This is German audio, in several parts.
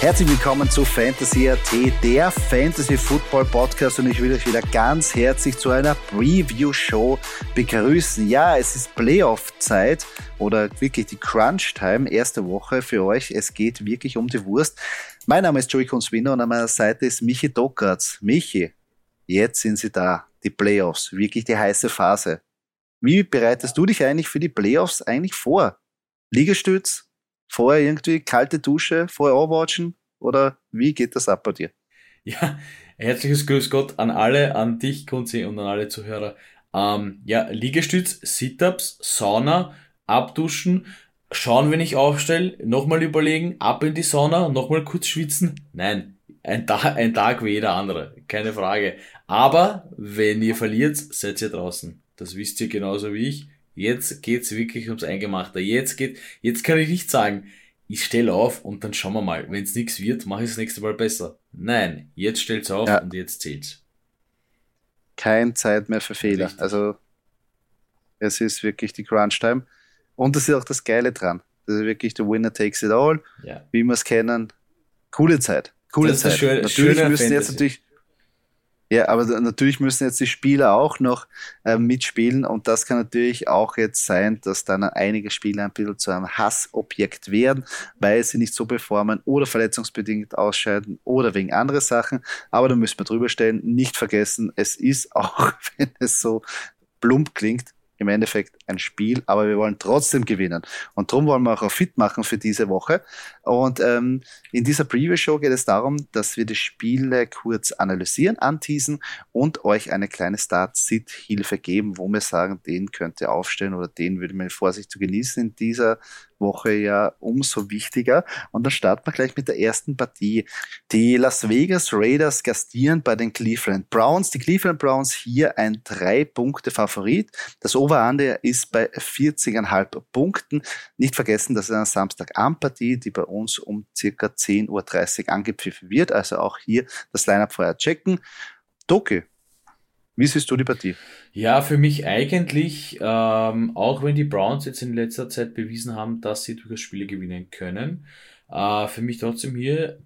Herzlich willkommen zu Fantasy AT, der Fantasy Football Podcast und ich will euch wieder ganz herzlich zu einer Preview Show begrüßen. Ja, es ist Playoff Zeit oder wirklich die Crunch Time, erste Woche für euch. Es geht wirklich um die Wurst. Mein Name ist Joey Kunzwinner und an meiner Seite ist Michi Dockertz. Michi, jetzt sind sie da, die Playoffs, wirklich die heiße Phase. Wie bereitest du dich eigentlich für die Playoffs eigentlich vor? Liegestütz, vorher irgendwie kalte Dusche, vorher aufwatchen oder wie geht das ab bei dir? Ja, herzliches Grüß Gott an alle, an dich, Kunzi, und an alle Zuhörer. Ähm, ja, Liegestütz, Sit-Ups, Sauna, abduschen, schauen, wenn ich aufstelle, nochmal überlegen, ab in die Sauna, nochmal kurz schwitzen. Nein, ein, Ta ein Tag wie jeder andere, keine Frage. Aber wenn ihr verliert, seid ihr draußen. Das wisst ihr genauso wie ich. Jetzt geht's wirklich ums Eingemachte. Jetzt geht, jetzt kann ich nicht sagen, ich stelle auf und dann schauen wir mal. Wenn es nichts wird, mache ich das nächste Mal besser. Nein, jetzt stellt's auf ja. und jetzt zählt's. Kein Zeit mehr für Fehler. Richtig. Also es ist wirklich die Crunch Time. Und das ist auch das Geile dran. Das ist wirklich der Winner takes it all. Ja. Wie wir es kennen. Coole Zeit. Coole das Zeit. Schön, natürlich müssen jetzt natürlich ja, aber natürlich müssen jetzt die Spieler auch noch äh, mitspielen und das kann natürlich auch jetzt sein, dass dann einige Spieler ein bisschen zu einem Hassobjekt werden, weil sie nicht so performen oder verletzungsbedingt ausscheiden oder wegen anderer Sachen. Aber da müssen wir drüber stellen, nicht vergessen, es ist auch, wenn es so plump klingt, im Endeffekt ein Spiel, aber wir wollen trotzdem gewinnen. Und darum wollen wir auch fit machen für diese Woche. Und ähm, in dieser Preview-Show geht es darum, dass wir die Spiele kurz analysieren, anteasen und euch eine kleine Start-Sit-Hilfe geben, wo wir sagen, den könnt ihr aufstellen oder den würde man Vorsicht zu genießen in dieser Woche ja umso wichtiger. Und dann starten wir gleich mit der ersten Partie. Die Las Vegas Raiders gastieren bei den Cleveland Browns. Die Cleveland Browns hier ein drei Punkte Favorit. Das Over-Under ist bei 40,5 Punkten. Nicht vergessen, das ist eine Samstagabendpartie, die bei uns um circa 10.30 Uhr angepfiffen wird. Also auch hier das Lineup vorher checken. Doki, wie siehst du die Partie? Ja, für mich eigentlich, ähm, auch wenn die Browns jetzt in letzter Zeit bewiesen haben, dass sie durchaus Spiele gewinnen können, äh, für mich trotzdem hier,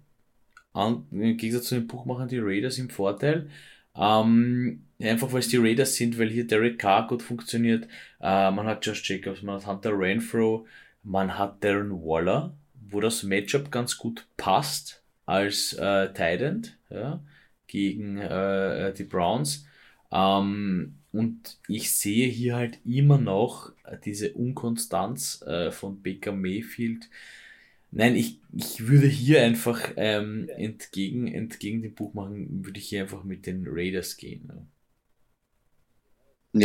an, im Gegensatz zu den Buchmachern, die Raiders im Vorteil. Ähm, einfach weil es die Raiders sind, weil hier Derek Carr gut funktioniert. Äh, man hat Josh Jacobs, man hat Hunter Renfro, man hat Darren Waller, wo das Matchup ganz gut passt als äh, Titan ja, gegen äh, die Browns. Ähm, und ich sehe hier halt immer noch diese Unkonstanz äh, von Baker Mayfield. Nein, ich, ich würde hier einfach ähm, entgegen, entgegen dem Buch machen, würde ich hier einfach mit den Raiders gehen. Ne?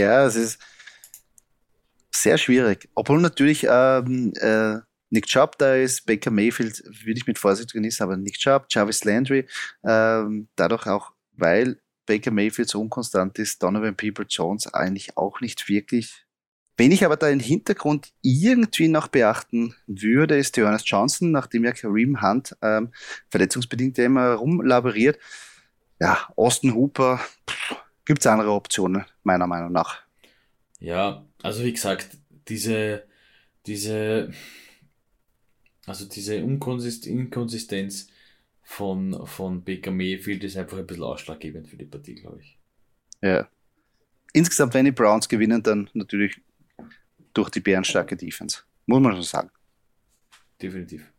Ja, es ist sehr schwierig. Obwohl natürlich ähm, äh, Nick Chubb da ist, Baker Mayfield würde ich mit Vorsicht genießen, aber Nick Chubb, Jarvis Landry, ähm, dadurch auch, weil Baker Mayfield so unkonstant ist, Donovan People Jones eigentlich auch nicht wirklich. Wenn ich aber da den Hintergrund irgendwie noch beachten würde, ist Johannes Johnson, nachdem ja Kareem Hunt ähm, verletzungsbedingt immer rumlaboriert. Ja, Austin Hooper, gibt es andere Optionen, meiner Meinung nach. Ja, also wie gesagt, diese, diese, also diese Inkonsistenz von, von Baker Mayfield ist einfach ein bisschen ausschlaggebend für die Partie, glaube ich. Ja. Insgesamt, wenn die Browns gewinnen, dann natürlich durch die bärenstarke Defense. Muss man schon sagen. Definitiv.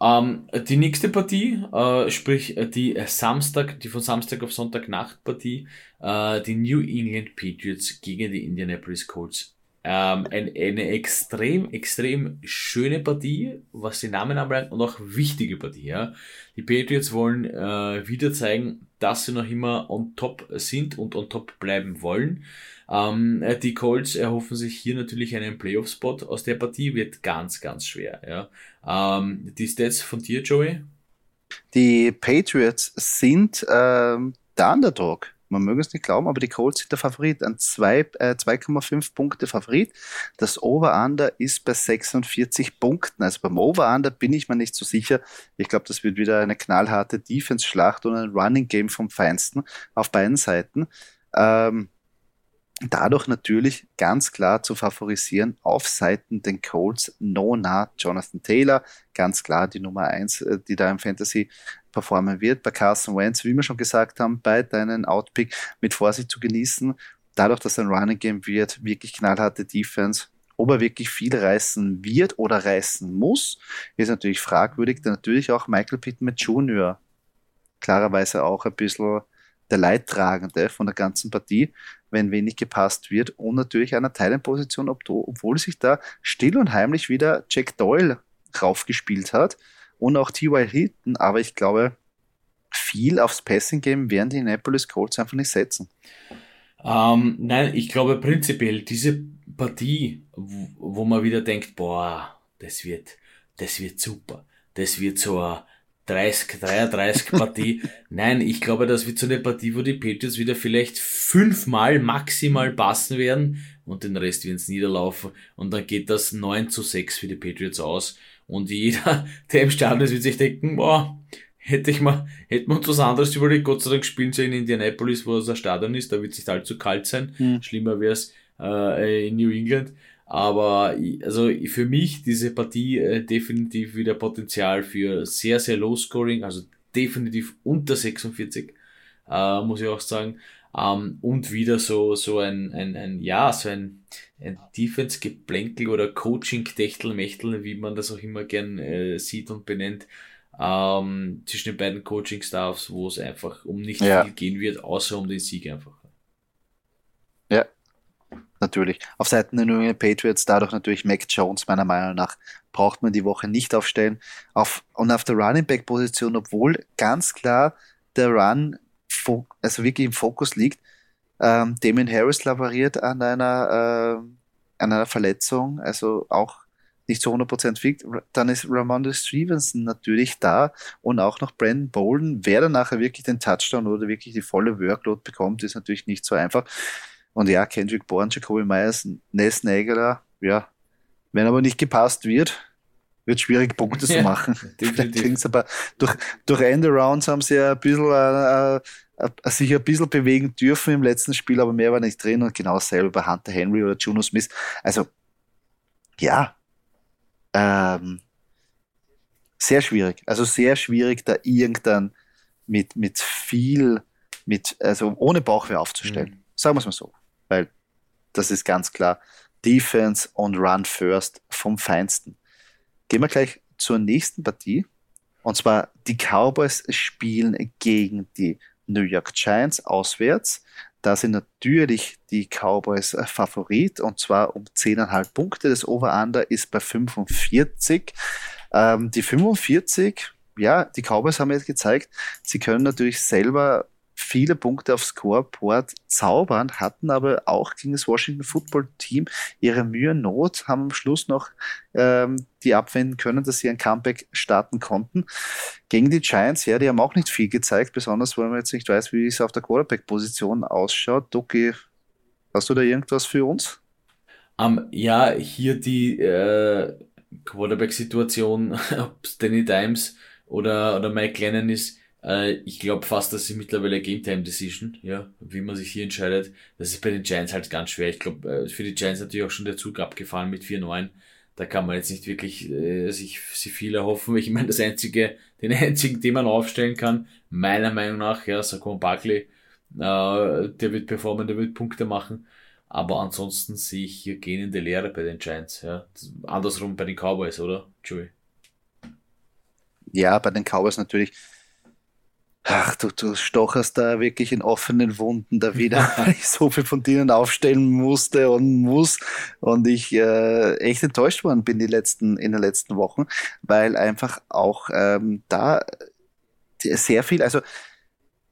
Ähm, die nächste Partie, äh, sprich äh, die Samstag, die von Samstag auf Sonntag Nacht Partie, äh, die New England Patriots gegen die Indianapolis Colts. Ähm, ein, eine extrem, extrem schöne Partie, was die Namen anbelangt, und auch wichtige Partie. Ja. Die Patriots wollen äh, wieder zeigen, dass sie noch immer on top sind und on top bleiben wollen. Ähm, die Colts erhoffen sich hier natürlich einen Playoff-Spot aus der Partie, wird ganz, ganz schwer. Ja. Ähm, die Stats von dir, Joey? Die Patriots sind ähm, der Underdog man möge es nicht glauben, aber die Colts sind der Favorit. Ein 2,5 äh, Punkte Favorit. Das Over-Under ist bei 46 Punkten. Also beim Over-Under bin ich mir nicht so sicher. Ich glaube, das wird wieder eine knallharte Defense-Schlacht und ein Running-Game vom Feinsten auf beiden Seiten. Ähm, dadurch natürlich ganz klar zu favorisieren auf Seiten den Colts Nona Jonathan Taylor, ganz klar die Nummer eins, äh, die da im Fantasy performen wird. Bei Carson Wentz, wie wir schon gesagt haben, bei deinen Outpick mit Vorsicht zu genießen. Dadurch, dass ein Running Game wird, wirklich knallharte Defense. Ob er wirklich viel reißen wird oder reißen muss, ist natürlich fragwürdig. Denn natürlich auch Michael Pittman Jr. klarerweise auch ein bisschen der Leidtragende von der ganzen Partie, wenn wenig gepasst wird. Und natürlich einer Teilenposition, obwohl sich da still und heimlich wieder Jack Doyle raufgespielt hat und auch T.Y. Hilton, aber ich glaube, viel aufs Passing-Game werden die Annapolis Colts einfach nicht setzen. Ähm, nein, ich glaube prinzipiell, diese Partie, wo, man wieder denkt, boah, das wird, das wird super. Das wird so eine 30, 33 Partie. Nein, ich glaube, das wird so eine Partie, wo die Patriots wieder vielleicht fünfmal maximal passen werden und den Rest werden es niederlaufen und dann geht das 9 zu 6 für die Patriots aus. Und jeder, der im Stadion ist, wird sich denken, boah, hätte ich mal, hätten wir uns was anderes überlegt. Gott sei Dank spielen sie in Indianapolis, wo es ein Stadion ist, da wird es nicht allzu kalt sein. Hm. Schlimmer wäre es äh, in New England. Aber also für mich diese Partie äh, definitiv wieder Potenzial für sehr, sehr low scoring, also definitiv unter 46, äh, muss ich auch sagen. Ähm, und wieder so, so ein, ein, ein, ja, so ein, ein Defense-Geplänkel oder Coaching-Techtelmechtel, wie man das auch immer gern äh, sieht und benennt, ähm, zwischen den beiden Coaching-Staffs, wo es einfach um nicht ja. viel gehen wird, außer um den Sieg einfach. Natürlich. Auf Seiten der New England Patriots dadurch natürlich Mac Jones, meiner Meinung nach, braucht man die Woche nicht aufstellen. Auf, und auf der Running Back Position, obwohl ganz klar der Run also wirklich im Fokus liegt. Ähm, Damien Harris laboriert an einer, äh, an einer Verletzung, also auch nicht zu 100% fit. Dann ist Ramondre Stevenson natürlich da und auch noch Brandon Bolden. Wer dann nachher wirklich den Touchdown oder wirklich die volle Workload bekommt, ist natürlich nicht so einfach. Und ja, Kendrick Bourne, Jacoby Myers, Ness Nageler, ja, wenn aber nicht gepasst wird, wird schwierig, Punkte zu machen. Definitiv. aber durch, durch Endarounds haben sie ja ein bisschen, äh, äh, sich ein bisschen bewegen dürfen im letzten Spiel, aber mehr war nicht drin und genau dasselbe bei Hunter Henry oder Juno Smith. Also, ja, ähm, sehr schwierig. Also sehr schwierig, da irgendwann mit, mit viel, mit, also ohne Bauchwehr aufzustellen. Mhm. Sagen wir es mal so. Das ist ganz klar Defense und Run First vom Feinsten. Gehen wir gleich zur nächsten Partie. Und zwar die Cowboys spielen gegen die New York Giants auswärts. Da sind natürlich die Cowboys Favorit und zwar um 10,5 Punkte. Das Over-Under ist bei 45. Ähm, die 45, ja, die Cowboys haben jetzt gezeigt, sie können natürlich selber viele Punkte aufs Scoreboard zaubern, hatten aber auch gegen das Washington Football Team ihre Mühe Not, haben am Schluss noch ähm, die abwenden können, dass sie ein Comeback starten konnten. Gegen die Giants, ja, die haben auch nicht viel gezeigt, besonders weil man jetzt nicht weiß, wie es auf der Quarterback-Position ausschaut. Doki, hast du da irgendwas für uns? Um, ja, hier die äh, Quarterback-Situation, ob es Danny Dimes oder, oder Mike Lennon ist, äh, ich glaube fast, dass sie mittlerweile Game Time Decision, ja, wie man sich hier entscheidet. Das ist bei den Giants halt ganz schwer. Ich glaube, äh, für die Giants natürlich auch schon der Zug abgefahren mit 4-9. Da kann man jetzt nicht wirklich äh, sich, sich viel erhoffen. Ich meine, das einzige, den einzigen, den man aufstellen kann, meiner Meinung nach, ja, Saquon Barkley, äh, der wird performen, der wird Punkte machen. Aber ansonsten sehe ich hier gähnende Lehre bei den Giants, ja. Andersrum bei den Cowboys, oder? Joey? Ja, bei den Cowboys natürlich Ach, du, du stocherst da wirklich in offenen Wunden da wieder, weil ich so viel von denen aufstellen musste und muss und ich äh, echt enttäuscht worden bin die letzten, in den letzten Wochen, weil einfach auch ähm, da sehr viel, also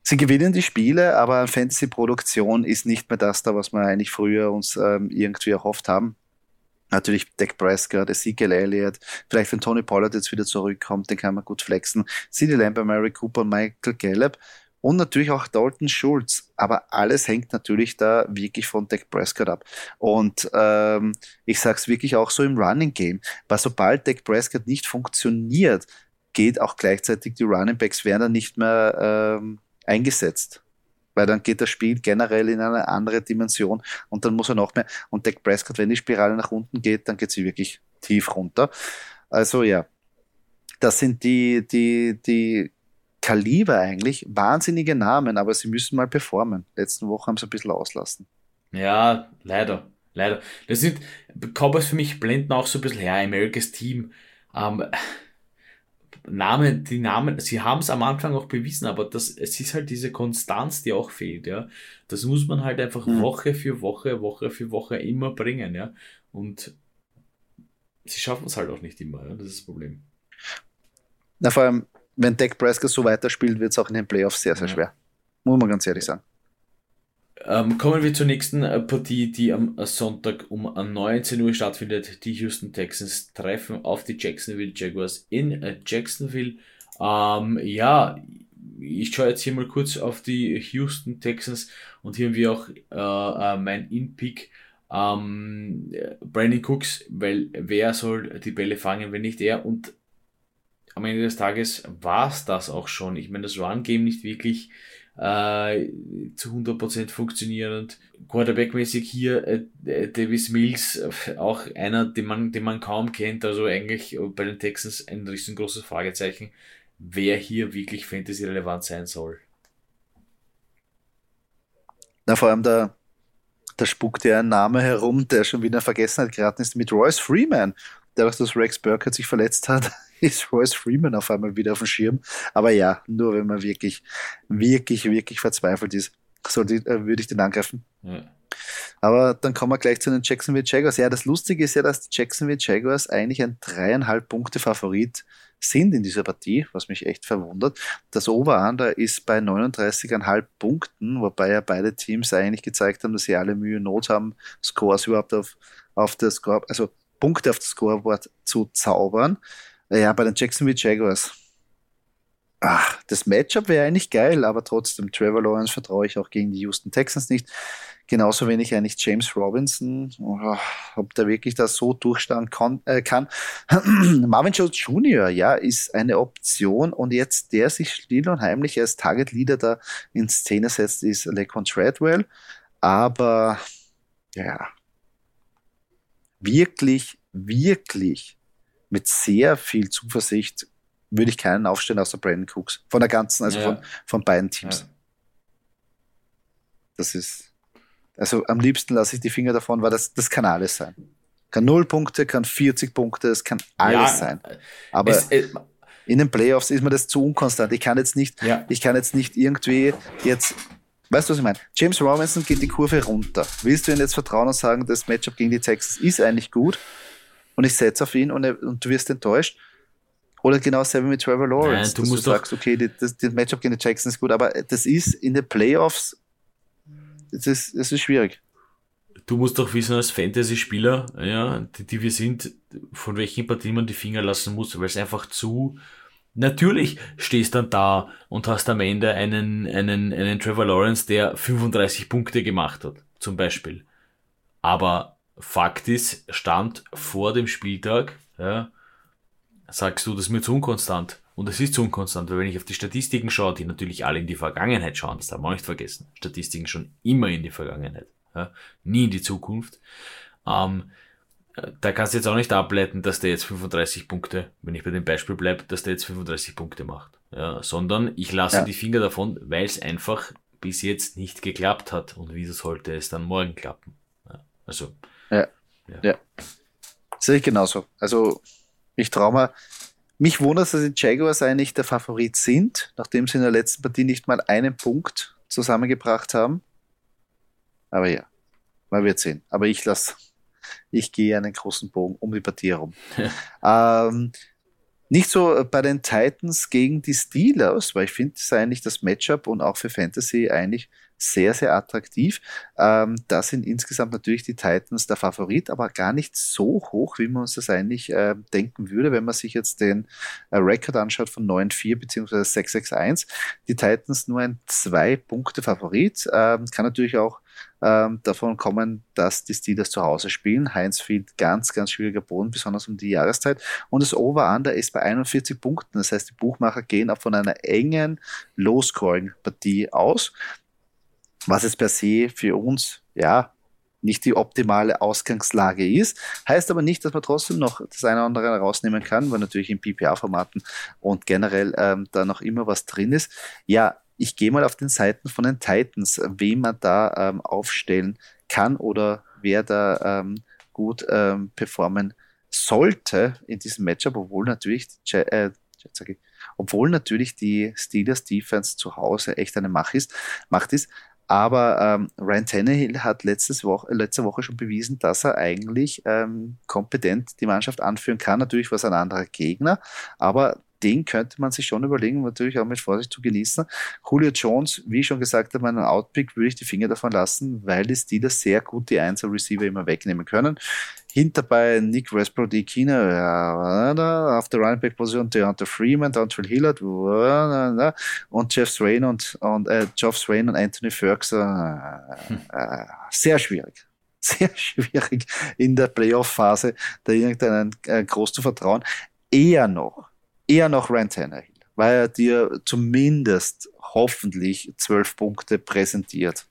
sie gewinnen die Spiele, aber Fantasy-Produktion ist nicht mehr das da, was wir eigentlich früher uns ähm, irgendwie erhofft haben. Natürlich Dak Prescott, Ezekiel Elliott, vielleicht wenn Tony Pollard jetzt wieder zurückkommt, den kann man gut flexen. CeeDee Lamb, Mary Cooper, Michael Gallup und natürlich auch Dalton Schulz. Aber alles hängt natürlich da wirklich von Dak Prescott ab. Und ähm, ich sag's wirklich auch so im Running Game, weil sobald Dak Prescott nicht funktioniert, geht auch gleichzeitig die Running Backs werden dann nicht mehr ähm, eingesetzt weil dann geht das Spiel generell in eine andere Dimension und dann muss er noch mehr. Und Dak Prescott, wenn die Spirale nach unten geht, dann geht sie wirklich tief runter. Also ja, das sind die, die, die Kaliber eigentlich, wahnsinnige Namen, aber sie müssen mal performen. Letzten Woche haben sie ein bisschen auslassen. Ja, leider. Leider. Das sind Cowboys für mich blenden auch so ein bisschen her, America's Team. Ähm, Namen, die Namen, sie haben es am Anfang auch bewiesen, aber das, es ist halt diese Konstanz, die auch fehlt, ja. Das muss man halt einfach mhm. Woche für Woche, Woche für Woche immer bringen, ja. Und sie schaffen es halt auch nicht immer, ja. Das ist das Problem. Na, vor allem, wenn Dak Prescott so weiterspielt, wird es auch in den Playoffs sehr, sehr ja. schwer. Muss man ganz ehrlich sagen. Ähm, kommen wir zur nächsten äh, Partie, die am Sonntag um 19 Uhr stattfindet. Die Houston Texans treffen auf die Jacksonville Jaguars in äh, Jacksonville. Ähm, ja, ich schaue jetzt hier mal kurz auf die Houston Texans und hier haben wir auch äh, äh, mein In-Pick. Ähm, Brandon Cooks, weil wer soll die Bälle fangen, wenn nicht er? Und am Ende des Tages war es das auch schon. Ich meine, das Run-Game nicht wirklich äh, zu 100% funktionierend. Quarterback-mäßig hier äh, äh, Davis Mills, auch einer, den man, den man kaum kennt, also eigentlich bei den Texans ein riesengroßes Fragezeichen, wer hier wirklich Fantasy-relevant sein soll. Na, vor allem da, da spuckt ja ein Name herum, der schon wieder in Vergessenheit geraten ist, mit Royce Freeman. Dadurch, dass Rex Burkhardt sich verletzt hat, ist Royce Freeman auf einmal wieder auf dem Schirm. Aber ja, nur wenn man wirklich, wirklich, wirklich verzweifelt ist, sollte, äh, würde ich den angreifen. Ja. Aber dann kommen wir gleich zu den Jacksonville Jaguars. Ja, das Lustige ist ja, dass die Jacksonville Jaguars eigentlich ein dreieinhalb Punkte Favorit sind in dieser Partie, was mich echt verwundert. Das Over-Under ist bei 39,5 Punkten, wobei ja beide Teams eigentlich gezeigt haben, dass sie alle Mühe und Not haben, Scores überhaupt auf, auf das Score, also Punkte auf das Scoreboard zu zaubern. Ja, bei den Jacksonville Jaguars. Ach, das Matchup wäre eigentlich geil, aber trotzdem, Trevor Lawrence vertraue ich auch gegen die Houston Texans nicht. Genauso wenig eigentlich James Robinson, oh, ob der wirklich das so durchstehen kann. Äh, kann. Marvin Jones Jr., ja, ist eine Option und jetzt der sich still und heimlich als Target Leader da in Szene setzt, ist Lecon Treadwell. Aber ja, wirklich, wirklich mit sehr viel Zuversicht würde ich keinen aufstellen außer Brandon Cooks. Von der ganzen, also ja. von, von beiden Teams. Ja. Das ist, also am liebsten lasse ich die Finger davon, weil das, das kann alles sein. Kann 0 Punkte, kann 40 Punkte, es kann alles ja, sein. Aber es, es, in den Playoffs ist mir das zu unkonstant. Ich kann jetzt nicht, ich kann jetzt nicht irgendwie jetzt Weißt du, was ich meine? James Robinson geht die Kurve runter. Willst du ihm jetzt vertrauen und sagen, das Matchup gegen die Texans ist eigentlich gut? Und ich setze auf ihn und, er, und, du wirst enttäuscht. Oder genau dasselbe mit Trevor Lawrence, Nein, du dass musst du sagst, okay, die, das, das Matchup gegen die Jackson ist gut, aber das ist in den Playoffs, das ist, das ist schwierig. Du musst doch wissen, als Fantasy-Spieler, ja, die, die wir sind, von welchen Partien man die Finger lassen muss, weil es einfach zu, Natürlich stehst dann da und hast am Ende einen, einen, einen Trevor Lawrence, der 35 Punkte gemacht hat, zum Beispiel. Aber Fakt ist, Stand vor dem Spieltag, ja, sagst du, das ist mir zu unkonstant. Und es ist zu unkonstant, weil wenn ich auf die Statistiken schaue, die natürlich alle in die Vergangenheit schauen, das darf man nicht vergessen. Statistiken schon immer in die Vergangenheit, ja, nie in die Zukunft. Ähm, da kannst du jetzt auch nicht ableiten, dass der jetzt 35 Punkte, wenn ich bei dem Beispiel bleibe, dass der jetzt 35 Punkte macht. Ja, sondern ich lasse ja. die Finger davon, weil es einfach bis jetzt nicht geklappt hat. Und wieso sollte es dann morgen klappen? Ja, also ja. ja. ja. Sehe ich genauso. Also ich traue mir, Mich wundert, dass die Jaguars eigentlich der Favorit sind, nachdem sie in der letzten Partie nicht mal einen Punkt zusammengebracht haben. Aber ja, man wird sehen. Aber ich lasse, ich gehe einen großen Bogen um die Partie herum. ähm, nicht so bei den Titans gegen die Steelers, weil ich finde, das ist eigentlich das Matchup und auch für Fantasy eigentlich sehr, sehr attraktiv. Ähm, da sind insgesamt natürlich die Titans der Favorit, aber gar nicht so hoch, wie man uns das eigentlich äh, denken würde, wenn man sich jetzt den äh, Rekord anschaut von 9-4 bzw. 6-6-1. Die Titans nur ein zwei Punkte Favorit. Ähm, kann natürlich auch ähm, davon kommen, dass die Steelers zu Hause spielen. Heinz Field ganz, ganz schwieriger Boden, besonders um die Jahreszeit. Und das Over-Under ist bei 41 Punkten. Das heißt, die Buchmacher gehen auch von einer engen Low-Scoring-Partie aus. Was es per se für uns, ja, nicht die optimale Ausgangslage ist. Heißt aber nicht, dass man trotzdem noch das eine oder andere rausnehmen kann, weil natürlich in PPA-Formaten und generell ähm, da noch immer was drin ist. Ja, ich gehe mal auf den Seiten von den Titans, wen man da ähm, aufstellen kann oder wer da ähm, gut ähm, performen sollte in diesem Matchup, obwohl natürlich, äh, obwohl natürlich die Steelers Defense zu Hause echt eine Macht ist. Macht ist. Aber ähm, Ryan Tannehill hat letztes Woche, letzte Woche schon bewiesen, dass er eigentlich ähm, kompetent die Mannschaft anführen kann. Natürlich war es ein anderer Gegner, aber den könnte man sich schon überlegen, natürlich auch mit Vorsicht zu genießen. Julio Jones, wie ich schon gesagt habe, meinen Outpick würde ich die Finger davon lassen, weil die Steelers sehr gut die Einzel Receiver immer wegnehmen können. Hinter bei Nick Westbrook, die ja, auf der Running Back Position Deontay Freeman, Dontrell Hillard und Jeff Swain und, und äh, Geoff Swain und Anthony Ferguson. Äh, sehr schwierig sehr schwierig in der Playoff-Phase da irgendeinen äh, groß zu vertrauen. Eher noch eher noch Ryan Tannehill, weil er dir zumindest hoffentlich zwölf Punkte präsentiert.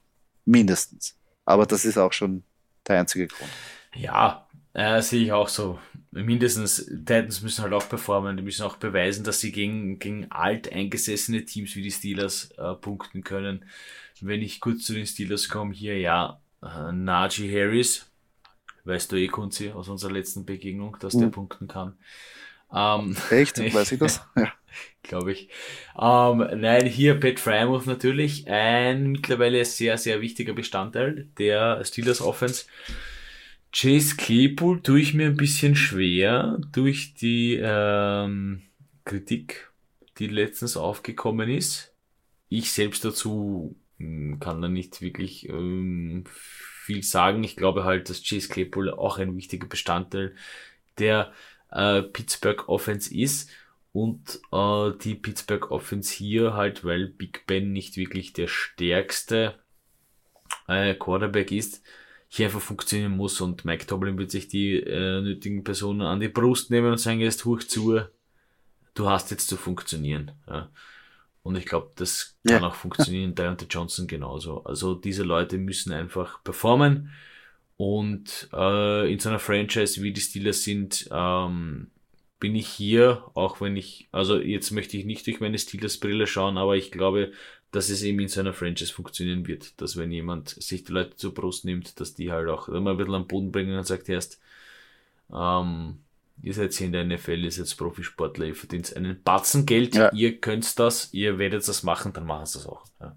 Mindestens. Aber das ist auch schon der einzige Grund. Ja, äh, sehe ich auch so. Mindestens, Titans müssen halt auch performen, die müssen auch beweisen, dass sie gegen, gegen alt eingesessene Teams wie die Steelers äh, punkten können. Wenn ich kurz zu den Steelers komme, hier ja, äh, Najee Harris, weißt du eh, Kunzi, aus unserer letzten Begegnung, dass mhm. der punkten kann. Ähm, Echt? Weiß ich das? Ja. Glaube ich. Ähm, nein, hier Pat Frymouth natürlich ein mittlerweile sehr, sehr wichtiger Bestandteil der Steelers Offense. Chase Claypool tue ich mir ein bisschen schwer durch die ähm, Kritik, die letztens aufgekommen ist. Ich selbst dazu hm, kann da nicht wirklich ähm, viel sagen. Ich glaube halt, dass Chase Claypool auch ein wichtiger Bestandteil der äh, Pittsburgh Offense ist und äh, die Pittsburgh Offense hier halt, weil Big Ben nicht wirklich der stärkste äh, Quarterback ist, hier einfach funktionieren muss und Mike Tomlin wird sich die äh, nötigen Personen an die Brust nehmen und sagen, jetzt hoch zu, du hast jetzt zu funktionieren. Ja. Und ich glaube, das kann ja. auch funktionieren. Deontay Johnson genauso. Also diese Leute müssen einfach performen. Und äh, in so einer Franchise wie die Steelers sind, ähm, bin ich hier, auch wenn ich, also jetzt möchte ich nicht durch meine Steelers-Brille schauen, aber ich glaube, dass es eben in so einer Franchise funktionieren wird, dass wenn jemand sich die Leute zur Brust nimmt, dass die halt auch immer ein bisschen am Boden bringen und sagt erst, ähm, ihr seid hier in der NFL, ihr seid Profisportler, ihr verdient einen Batzen Geld, ja. ihr könnt das, ihr werdet das machen, dann machen sie das auch. Ja,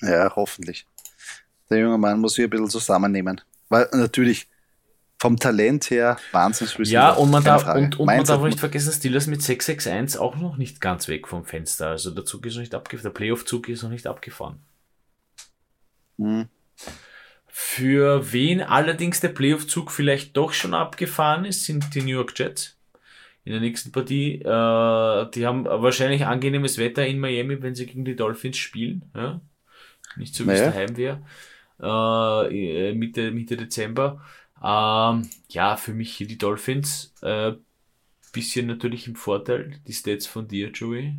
ja hoffentlich der junge Mann muss sich ein bisschen zusammennehmen. Weil natürlich vom Talent her wahnsinnig Ja, und man darf, und, und man darf nicht vergessen, Steelers mit 661 auch noch nicht ganz weg vom Fenster. Also der Zug ist noch nicht abgefahren, der Playoff-Zug ist noch nicht abgefahren. Mhm. Für wen allerdings der Playoff-Zug vielleicht doch schon abgefahren ist, sind die New York Jets. In der nächsten Partie, äh, die haben wahrscheinlich angenehmes Wetter in Miami, wenn sie gegen die Dolphins spielen. Ja? Nicht so wie naja. es daheim wäre äh, Mitte, Mitte Dezember. Ähm, ja, für mich hier die Dolphins. Äh, bisschen natürlich im Vorteil. Die Stats von dir, Joey.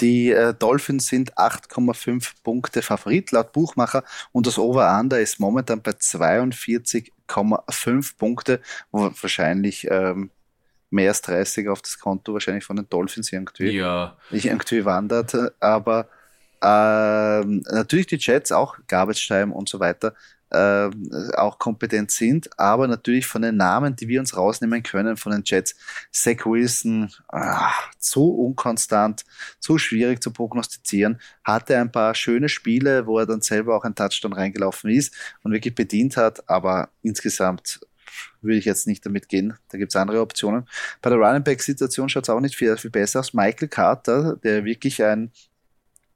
Die äh, Dolphins sind 8,5 Punkte Favorit laut Buchmacher und das Over-Under ist momentan bei 42,5 Punkte, wo wahrscheinlich ähm, mehr als 30 auf das Konto wahrscheinlich von den Dolphins irgendwie, ja. irgendwie wandert. Aber ähm, natürlich die Jets auch, Garbage Time und so weiter. Äh, auch kompetent sind, aber natürlich von den Namen, die wir uns rausnehmen können von den Jets, Zach Wilson, ah, zu unkonstant, zu schwierig zu prognostizieren, hatte ein paar schöne Spiele, wo er dann selber auch ein Touchdown reingelaufen ist und wirklich bedient hat, aber insgesamt würde ich jetzt nicht damit gehen. Da gibt es andere Optionen. Bei der Running Back-Situation schaut es auch nicht viel, viel besser aus. Michael Carter, der wirklich ein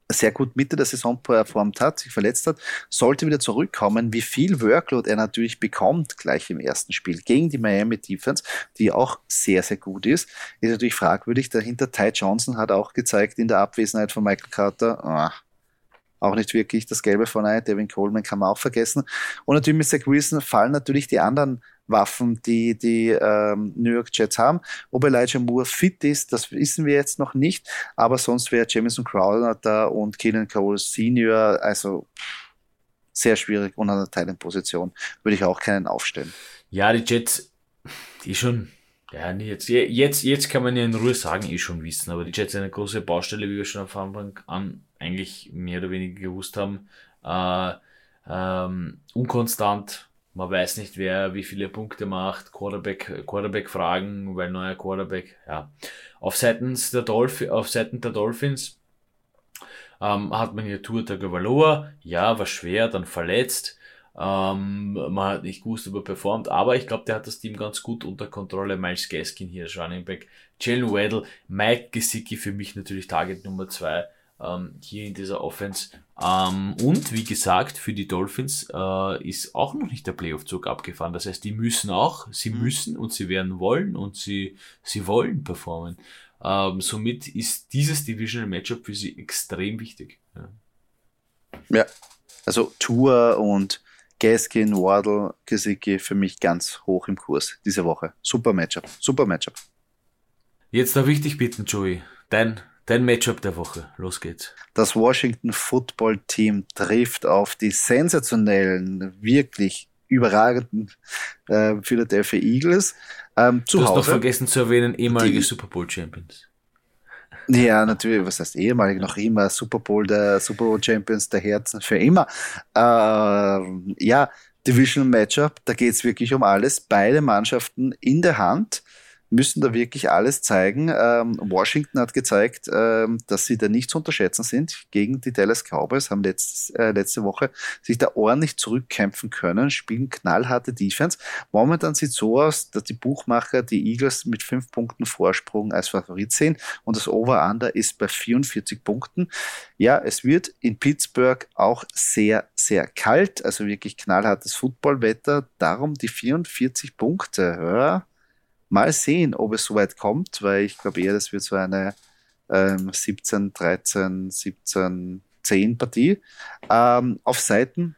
sehr gut Mitte der Saison performt hat, sich verletzt hat, sollte wieder zurückkommen. Wie viel Workload er natürlich bekommt gleich im ersten Spiel gegen die Miami Defense, die auch sehr, sehr gut ist, ist natürlich fragwürdig. Dahinter Ty Johnson hat auch gezeigt in der Abwesenheit von Michael Carter, ah, auch nicht wirklich das Gelbe von Ei. Devin Coleman kann man auch vergessen. Und natürlich mit Zach Wilson fallen natürlich die anderen Waffen, die die ähm, New York Jets haben. Ob Elijah Moore fit ist, das wissen wir jetzt noch nicht. Aber sonst wäre Jamison Crowder da und Keelan Cole Senior, also sehr schwierig und an der Teilenposition würde ich auch keinen aufstellen. Ja, die Jets, die schon, ja, jetzt, jetzt, jetzt kann man ja in Ruhe sagen, eh schon wissen, aber die Jets sind eine große Baustelle, wie wir schon am Anfang an eigentlich mehr oder weniger gewusst haben. Äh, ähm, unkonstant, man weiß nicht, wer wie viele Punkte macht, Quarterback, Quarterback fragen, weil neuer Quarterback, ja. Auf Seiten der, Dolph auf Seiten der Dolphins ähm, hat man hier Tour Tagovailoa, ja, war schwer, dann verletzt. Ähm, man hat nicht gewusst, ob er performt, aber ich glaube, der hat das Team ganz gut unter Kontrolle. Miles Gaskin hier Running Back, Jalen Waddle, Mike Gesicki für mich natürlich Target Nummer zwei ähm, hier in dieser Offense. Ähm, und wie gesagt, für die Dolphins äh, ist auch noch nicht der Playoff-Zug abgefahren. Das heißt, die müssen auch, sie mhm. müssen und sie werden wollen und sie, sie wollen performen. Ähm, somit ist dieses Divisional Matchup für sie extrem wichtig. Ja, ja. also Tour und Gaskin, Wardle, Gesicki für mich ganz hoch im Kurs diese Woche. Super Matchup, super Matchup. Jetzt darf ich dich bitten, Joey, dein Dein Matchup der Woche. Los geht's. Das Washington Football Team trifft auf die sensationellen, wirklich überragenden äh, Philadelphia Eagles. Ähm, zu du hast Hause. noch vergessen zu erwähnen, ehemalige die, Super Bowl Champions. Ja, natürlich, was heißt ehemalig, noch immer Super Bowl, der Super Bowl Champions der Herzen für immer. Äh, ja, Divisional Matchup, da geht's wirklich um alles. Beide Mannschaften in der Hand müssen da wirklich alles zeigen. Ähm, Washington hat gezeigt, ähm, dass sie da nicht zu unterschätzen sind gegen die Dallas Cowboys, haben letzt, äh, letzte Woche sich da ordentlich zurückkämpfen können, spielen knallharte Defense. Momentan sieht so aus, dass die Buchmacher die Eagles mit fünf Punkten Vorsprung als Favorit sehen und das Over-Under ist bei 44 Punkten. Ja, es wird in Pittsburgh auch sehr, sehr kalt, also wirklich knallhartes Footballwetter. Darum die 44 Punkte. Ja, Mal sehen, ob es soweit kommt, weil ich glaube eher, das wird so eine ähm, 17, 13, 17, 10 Partie. Ähm, auf Seiten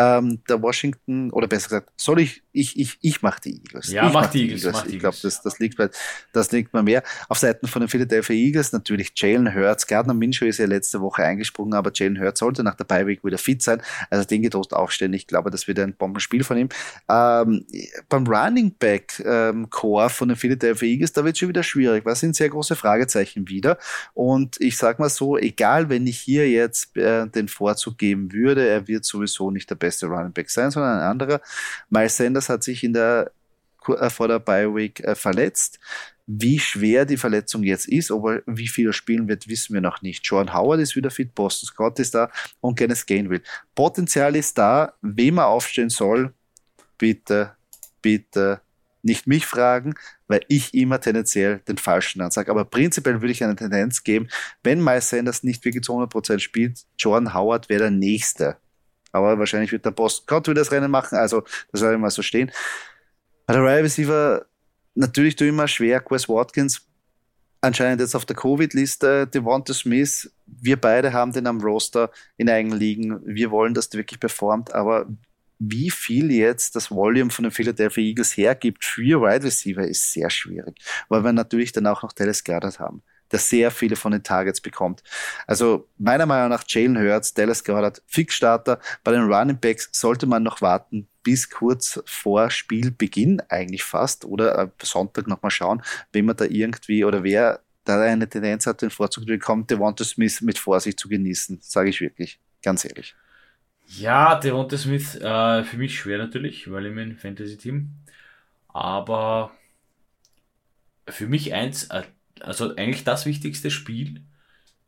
ähm, der Washington, oder besser gesagt, soll ich, ich, ich, ich mache die Eagles. Ja, ich mach die Eagles. Mach ich glaube, das, das, liegt bei, das liegt mir mehr. Auf Seiten von den Philadelphia Eagles natürlich Jalen Hurts. Gardner Minshew ist ja letzte Woche eingesprungen, aber Jalen Hurts sollte nach der Bye-Week wieder fit sein. Also den getrost aufstellen. Ich glaube, das wird ein Bombenspiel von ihm. Ähm, beim Running Back ähm, Core von den Philadelphia Eagles, da wird schon wieder schwierig. Was sind sehr große Fragezeichen wieder? Und ich sag mal so, egal, wenn ich hier jetzt äh, den Vorzug geben würde, er wird sowieso nicht der beste beste Running Back sein, sondern ein anderer. Miles Sanders hat sich in der äh, vor der Bye Week äh, verletzt. Wie schwer die Verletzung jetzt ist, aber wie viel er spielen wird, wissen wir noch nicht. Jordan Howard ist wieder fit, Boston Scott ist da und Kenneth Gainwell. Potenzial ist da, wem er aufstehen soll, bitte, bitte nicht mich fragen, weil ich immer tendenziell den Falschen ansage. Aber prinzipiell würde ich eine Tendenz geben, wenn Miles Sanders nicht wirklich zu 100% spielt, Jordan Howard wäre der Nächste, aber wahrscheinlich wird der Scott wieder das Rennen machen. Also, das soll immer so stehen. Bei der Wide Receiver natürlich du immer schwer. Chris Watkins anscheinend jetzt auf der Covid-Liste. Devonta Smith, wir beide haben den am Roster in eigenen Ligen. Wir wollen, dass der wirklich performt. Aber wie viel jetzt das Volume von den Philadelphia Eagles hergibt für Wide Receiver ist sehr schwierig, weil wir natürlich dann auch noch Dallas Goddard haben der sehr viele von den Targets bekommt. Also meiner Meinung nach Jalen Hurts, Dallas Goddard, Fixstarter. Bei den Running Backs sollte man noch warten bis kurz vor Spielbeginn eigentlich fast oder Sonntag nochmal schauen, wenn man da irgendwie oder wer da eine Tendenz hat, den Vorzug zu bekommen, Devonta Smith mit Vorsicht zu genießen, sage ich wirklich, ganz ehrlich. Ja, Devonta Smith äh, für mich schwer natürlich, weil ich mein Fantasy-Team. Aber für mich eins, äh, also eigentlich das wichtigste Spiel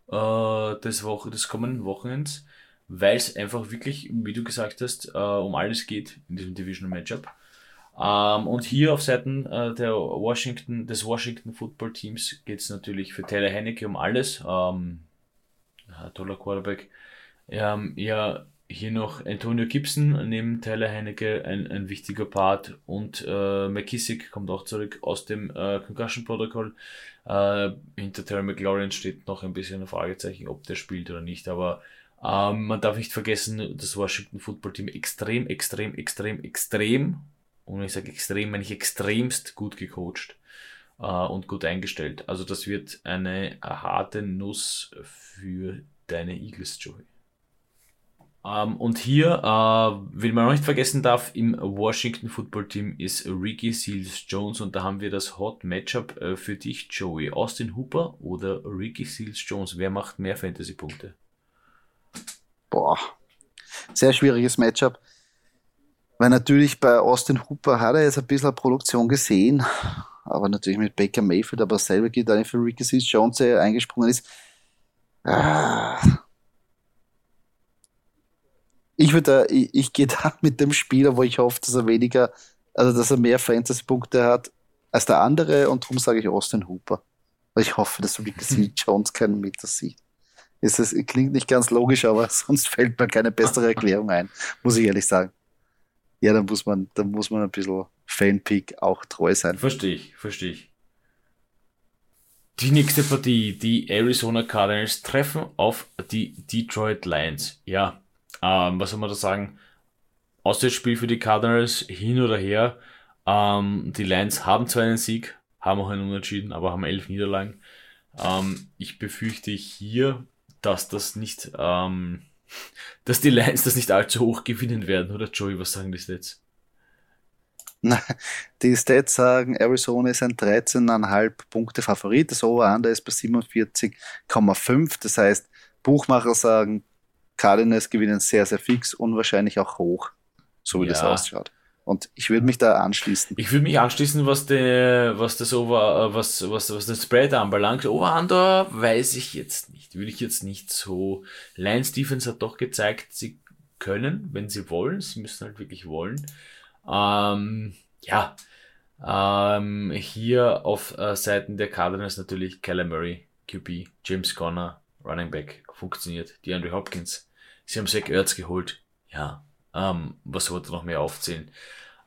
äh, des, Woche, des kommenden Wochenends, weil es einfach wirklich, wie du gesagt hast, äh, um alles geht in diesem Divisional Matchup. Ähm, und hier auf Seiten äh, der Washington, des Washington Football Teams geht es natürlich für Taylor Henneke um alles. Ähm, toller Quarterback. Ähm, ja, hier noch Antonio Gibson neben Tyler Heinecke ein, ein wichtiger Part und äh, McKissick kommt auch zurück aus dem äh, Concussion Protocol. Äh, hinter Terry McLaurin steht noch ein bisschen ein Fragezeichen, ob der spielt oder nicht, aber ähm, man darf nicht vergessen, das Washington Football Team extrem, extrem, extrem, extrem, und wenn ich sage extrem, meine ich extremst gut gecoacht äh, und gut eingestellt. Also das wird eine harte Nuss für deine Eagles, Joey. Ähm, und hier, äh, wenn man noch nicht vergessen darf, im Washington Football Team ist Ricky Seals Jones und da haben wir das Hot Matchup äh, für dich, Joey. Austin Hooper oder Ricky Seals Jones? Wer macht mehr Fantasy-Punkte? Boah, sehr schwieriges Matchup. Weil natürlich bei Austin Hooper hat er jetzt ein bisschen Produktion gesehen, aber natürlich mit Baker Mayfield, aber selber geht eigentlich für Ricky Seals Jones, der eingesprungen ist. Ah ich würde, ich, ich gehe da mit dem Spieler, wo ich hoffe, dass er weniger, also dass er mehr Fantasy-Punkte hat als der andere und darum sage ich Austin Hooper. Weil ich hoffe, dass Ricky Jones keinen Meter sieht. Es ist, klingt nicht ganz logisch, aber sonst fällt mir keine bessere Erklärung ein, muss ich ehrlich sagen. Ja, dann muss man, dann muss man ein bisschen Fanpick auch treu sein. Verstehe ich, verstehe ich. Die nächste Partie, die Arizona Cardinals treffen auf die Detroit Lions. Ja, ähm, was soll man da sagen? Auswärtsspiel für die Cardinals, hin oder her. Ähm, die Lions haben zwar einen Sieg, haben auch einen Unentschieden, aber haben elf Niederlagen. Ähm, ich befürchte hier, dass das nicht, ähm, dass die Lions das nicht allzu hoch gewinnen werden, oder Joey, was sagen die Stats? Die Stats sagen, Arizona ist ein 13,5 Punkte Favorit. Das Over-Under ist bei 47,5. Das heißt, Buchmacher sagen, Cardinals gewinnen sehr, sehr fix und wahrscheinlich auch hoch, so wie ja. das ausschaut. Und ich würde mich da anschließen. Ich würde mich anschließen, was, der, was das Over, äh, was, was, was das Spread anbelangt. Over-Under weiß ich jetzt nicht. Würde ich jetzt nicht so. Lions Defense hat doch gezeigt, sie können, wenn sie wollen. Sie müssen halt wirklich wollen. Ähm, ja. Ähm, hier auf äh, Seiten der Cardinals natürlich Kyler Murray, QB, James Conner, Running Back, funktioniert. Die Andrew Hopkins Sie haben Zach Ertz geholt. Ja, ähm, was wollte noch mehr aufzählen?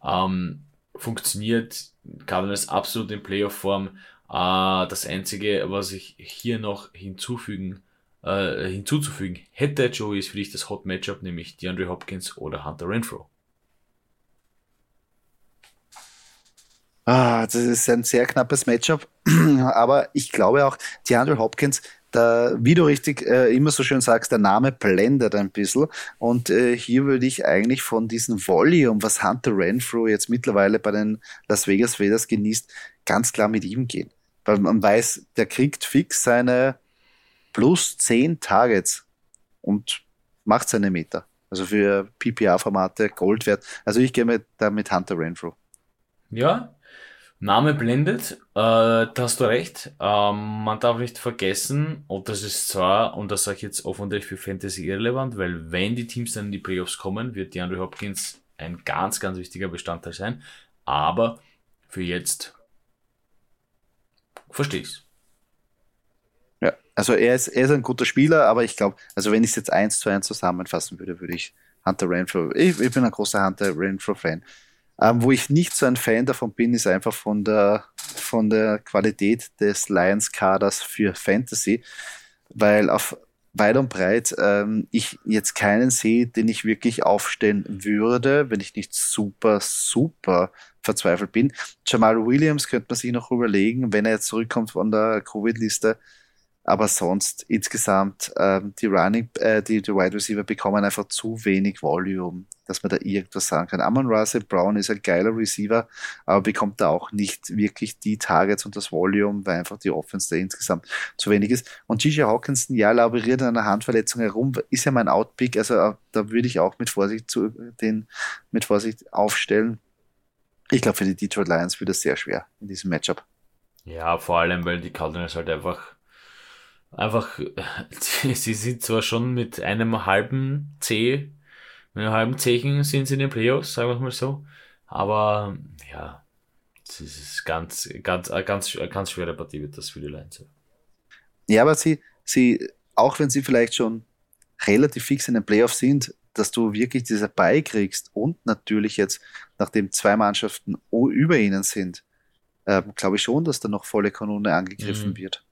Ähm, funktioniert Cardinals absolut in Playoff-Form. Äh, das Einzige, was ich hier noch hinzufügen, äh, hinzuzufügen hätte, Joey, ist für dich das Hot Matchup, nämlich DeAndre Hopkins oder Hunter Renfro. Ah, das ist ein sehr knappes Matchup, aber ich glaube auch, DeAndre Hopkins da, wie du richtig äh, immer so schön sagst, der Name blendet ein bisschen. Und äh, hier würde ich eigentlich von diesem Volume, was Hunter Renfro jetzt mittlerweile bei den Las Vegas Raiders genießt, ganz klar mit ihm gehen. Weil man weiß, der kriegt fix seine plus 10 Targets und macht seine Meter. Also für PPA-Formate Gold wert. Also ich gehe mit, da mit Hunter Renfro. Ja, Name blendet, äh, da hast du recht. Ähm, man darf nicht vergessen, und das ist zwar, und das sage ich jetzt offensichtlich für Fantasy irrelevant, weil wenn die Teams dann in die Playoffs kommen, wird DeAndre Hopkins ein ganz, ganz wichtiger Bestandteil sein. Aber für jetzt verstehe ich's. Ja, also er ist, er ist ein guter Spieler, aber ich glaube, also wenn ich es jetzt eins zu eins zusammenfassen würde, würde ich Hunter Renfro, ich, ich bin ein großer Hunter Renfro-Fan. Ähm, wo ich nicht so ein Fan davon bin, ist einfach von der, von der Qualität des Lions-Kaders für Fantasy, weil auf weit und breit ähm, ich jetzt keinen sehe, den ich wirklich aufstellen würde, wenn ich nicht super, super verzweifelt bin. Jamal Williams könnte man sich noch überlegen, wenn er jetzt zurückkommt von der Covid-Liste. Aber sonst insgesamt ähm, die Running, äh, die, die Wide Receiver bekommen einfach zu wenig Volume dass man da irgendwas sagen kann. Amon Russell Brown ist ein geiler Receiver, aber bekommt da auch nicht wirklich die Targets und das Volume, weil einfach die Offense da insgesamt zu wenig ist. Und Gigi Hawkinson, ja, laboriert an einer Handverletzung herum, ist ja mein Outpick, also äh, da würde ich auch mit Vorsicht zu den mit Vorsicht aufstellen. Ich glaube, für die Detroit Lions wird es sehr schwer in diesem Matchup. Ja, vor allem, weil die Cardinals halt einfach einfach, sie sind zwar schon mit einem halben C, mit einem halben Zechen sind sie in den Playoffs, sagen wir mal so, aber ja, es ist ganz, ganz, ganz, ganz schwere Partie wird das für die Lions. Ja, aber sie, sie, auch wenn sie vielleicht schon relativ fix in den Playoffs sind, dass du wirklich diese beikriegst und natürlich jetzt, nachdem zwei Mannschaften über ihnen sind, äh, glaube ich schon, dass da noch volle Kanone angegriffen mhm. wird.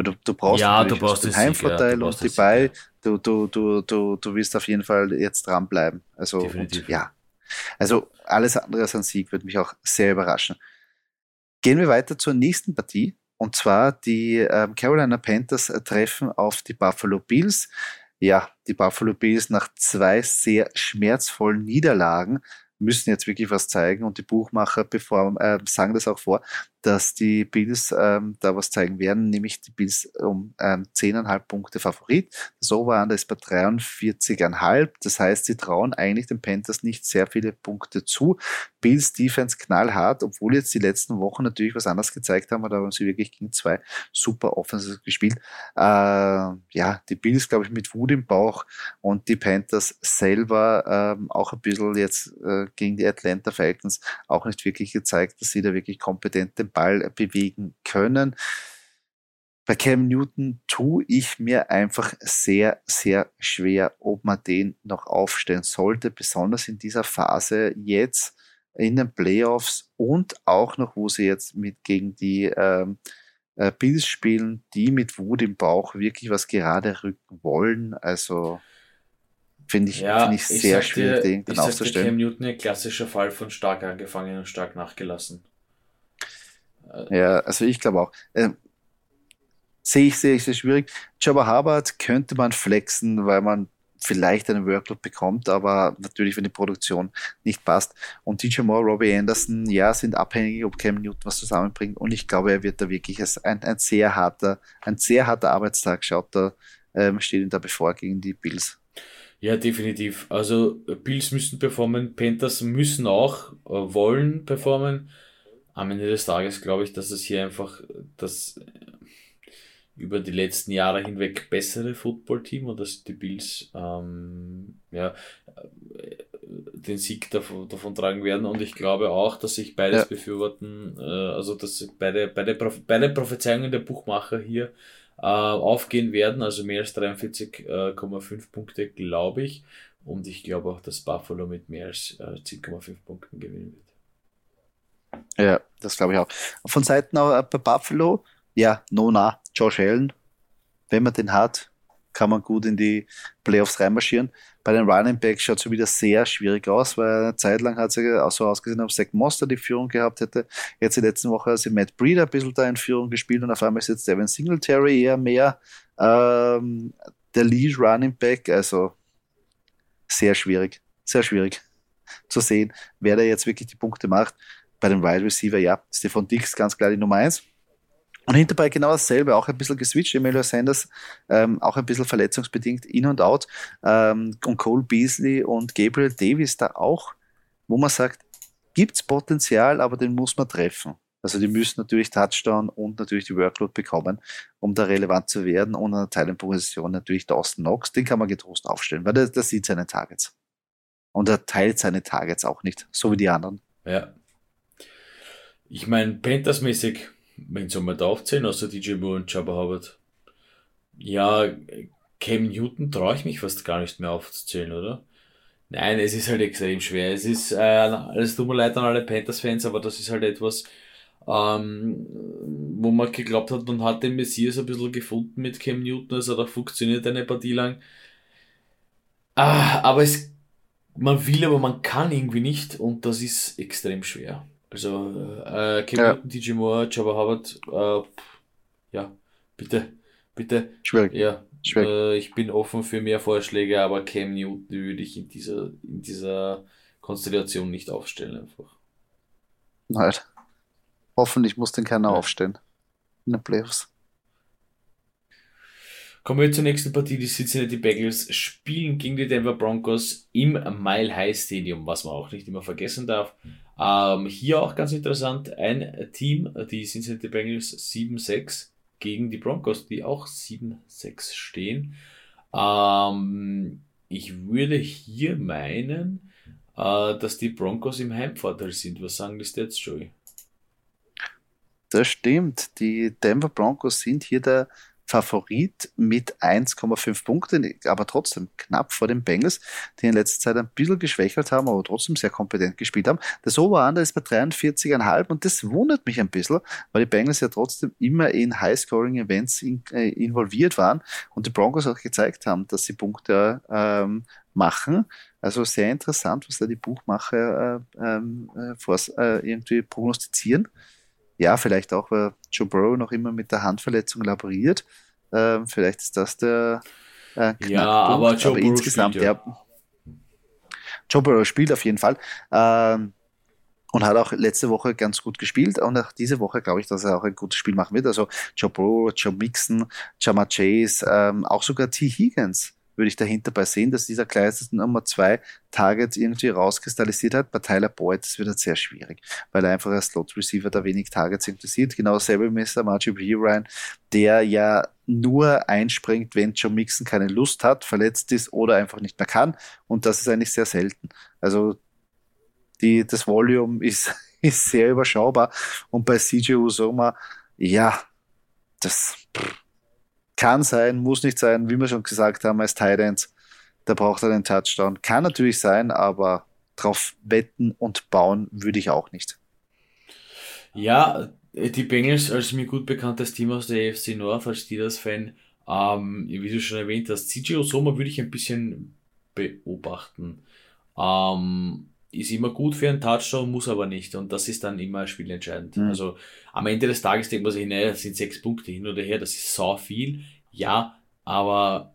Weil du, du brauchst ja, du brauchst den Heimvorteil ja, und die Ball, du, du, du, du, du wirst auf jeden Fall jetzt dranbleiben. Also, und, ja. Also, alles andere als ein Sieg würde mich auch sehr überraschen. Gehen wir weiter zur nächsten Partie. Und zwar die ähm, Carolina Panthers äh, treffen auf die Buffalo Bills. Ja, die Buffalo Bills nach zwei sehr schmerzvollen Niederlagen müssen jetzt wirklich was zeigen und die Buchmacher bevor, äh, sagen das auch vor, dass die Bills ähm, da was zeigen werden, nämlich die Bills um ähm, 10,5 Punkte Favorit. Das Over-Under ist bei 43,5. Das heißt, sie trauen eigentlich den Panthers nicht sehr viele Punkte zu. Bills Defense knallhart, obwohl jetzt die letzten Wochen natürlich was anderes gezeigt haben, aber da haben sie wirklich gegen zwei super Offenses gespielt. Äh, ja, die Bills, glaube ich, mit Wut im Bauch und die Panthers selber ähm, auch ein bisschen jetzt äh, gegen die Atlanta Falcons auch nicht wirklich gezeigt, dass sie da wirklich kompetent den Ball bewegen können. Bei Cam Newton tue ich mir einfach sehr, sehr schwer, ob man den noch aufstellen sollte, besonders in dieser Phase jetzt in den Playoffs und auch noch, wo sie jetzt mit gegen die ähm, äh, Bills spielen, die mit Wut im Bauch wirklich was gerade rücken wollen. Also finde ich, ja, find ich sehr schwierig, den ich aufzustellen. Cam Newton ein klassischer Fall von stark angefangen und stark nachgelassen. Ja, also ich glaube auch. Äh, sehe ich, sehe ich sehr schwierig. Jabba Harvard könnte man flexen, weil man vielleicht einen Workload bekommt, aber natürlich, wenn die Produktion nicht passt. Und DJ Moore, Robbie Anderson, ja, sind abhängig, ob Cam Newton was zusammenbringt. Und ich glaube, er wird da wirklich ein, ein sehr harter, ein sehr harter Arbeitstag schaut da, ähm, steht ihm da bevor gegen die Bills. Ja, definitiv. Also Bills müssen performen, Panthers müssen auch äh, wollen performen am Ende des Tages glaube ich, dass es hier einfach das über die letzten Jahre hinweg bessere Footballteam und dass die Bills ähm, ja, den Sieg davon, davon tragen werden. Und ich glaube auch, dass sich beides ja. befürworten, äh, also dass beide, beide, beide Prophezeiungen der Buchmacher hier äh, aufgehen werden, also mehr als 43,5 äh, Punkte, glaube ich. Und ich glaube auch, dass Buffalo mit mehr als äh, 10,5 Punkten gewinnen wird. Ja, das glaube ich auch. Von Seiten äh, bei Buffalo, ja, Nona, Josh Allen, wenn man den hat, kann man gut in die Playoffs reinmarschieren. Bei den Running Backs schaut es wieder sehr schwierig aus, weil eine Zeit lang hat sie auch so ausgesehen, ob Zach Monster die Führung gehabt hätte. Jetzt in der letzten Woche hat sie Matt Breeder ein bisschen da in Führung gespielt und auf einmal ist jetzt Devin Singletary eher mehr ähm, der Lead Running Back. Also sehr schwierig, sehr schwierig zu sehen, wer da jetzt wirklich die Punkte macht bei den Wide Receiver, ja, Stefan Dix ganz klar die Nummer eins. Und hinterbei genau dasselbe, auch ein bisschen geswitcht. Emilio Sanders, ähm, auch ein bisschen verletzungsbedingt in und out. Ähm, und Cole Beasley und Gabriel Davis da auch, wo man sagt, gibt es Potenzial, aber den muss man treffen. Also die müssen natürlich Touchdown und natürlich die Workload bekommen, um da relevant zu werden. Und an der Teilenposition natürlich Dawson Knox, den kann man getrost aufstellen, weil der, der sieht seine Targets. Und er teilt seine Targets auch nicht, so wie die anderen. Ja, ich meine, Panthers-mäßig, wenn soll man da aufzählen, außer DJ Moore und Jabba Hubbard? Ja, Cam Newton traue ich mich fast gar nicht mehr aufzuzählen, oder? Nein, es ist halt extrem schwer. Es ist, äh, es tut mir leid an alle Panthers-Fans, aber das ist halt etwas, ähm, wo man geglaubt hat, man hat den Messias ein bisschen gefunden mit Cam Newton, es hat auch funktioniert eine Partie lang. Ah, aber es, man will, aber man kann irgendwie nicht und das ist extrem schwer. Also, äh, Kevin ja. DJ Moore, Jabba Hubbard, äh, ja, bitte, bitte. Schwierig. Ja, Äh, ich bin offen für mehr Vorschläge, aber Cam Newton würde ich in dieser, in dieser Konstellation nicht aufstellen einfach. Nein. Hoffentlich muss den keiner ja. aufstellen. In den Playoffs. Kommen wir zur nächsten Partie. Die Cincinnati Bengals spielen gegen die Denver Broncos im Mile High Stadium, was man auch nicht immer vergessen darf. Ähm, hier auch ganz interessant, ein Team, die Cincinnati Bengals 7-6 gegen die Broncos, die auch 7-6 stehen. Ähm, ich würde hier meinen, äh, dass die Broncos im Heimvorteil sind. Was sagen die Stats, Joey? Das stimmt. Die Denver Broncos sind hier der Favorit mit 1,5 Punkten, aber trotzdem knapp vor den Bengals, die in letzter Zeit ein bisschen geschwächelt haben, aber trotzdem sehr kompetent gespielt haben. Das Over-Under ist bei 43,5 und das wundert mich ein bisschen, weil die Bengals ja trotzdem immer in High-Scoring-Events in, äh, involviert waren und die Broncos auch gezeigt haben, dass sie Punkte ähm, machen. Also sehr interessant, was da die Buchmacher äh, ähm, äh, äh, irgendwie prognostizieren ja, vielleicht auch, weil Joe Burrow noch immer mit der Handverletzung laboriert. Ähm, vielleicht ist das der äh, Ja, aber Joe aber Burrow insgesamt, spielt, ja. ja. Joe Burrow spielt auf jeden Fall. Ähm, und hat auch letzte Woche ganz gut gespielt. Und auch diese Woche glaube ich, dass er auch ein gutes Spiel machen wird. Also Joe Burrow, Joe Mixon, Jama Chase, ähm, auch sogar T. Higgins würde ich dahinter bei sehen, dass dieser kleinste Nummer zwei Targets irgendwie rauskristallisiert hat. Bei Tyler Boyd das wird halt sehr schwierig, weil er einfach als Slot Receiver da wenig Targets interessiert. Genau dasselbe mit Margie B. Ryan, der ja nur einspringt, wenn Joe Mixon keine Lust hat, verletzt ist oder einfach nicht mehr kann. Und das ist eigentlich sehr selten. Also die, das Volume ist, ist sehr überschaubar. Und bei CJ Usoma, ja, das, pff, kann sein, muss nicht sein, wie wir schon gesagt haben, als Titans, da braucht er den Touchdown. Kann natürlich sein, aber drauf wetten und bauen würde ich auch nicht. Ja, die Bengals als mir gut bekanntes Team aus der AFC North, als Steelers-Fan, ähm, wie du schon erwähnt hast, CJ Osoma würde ich ein bisschen beobachten. Ähm, ist immer gut für einen Touchdown, muss aber nicht. Und das ist dann immer spielentscheidend. Mhm. Also am Ende des Tages denkt man sich, naja, das sind sechs Punkte hin oder her, das ist so viel. Ja, aber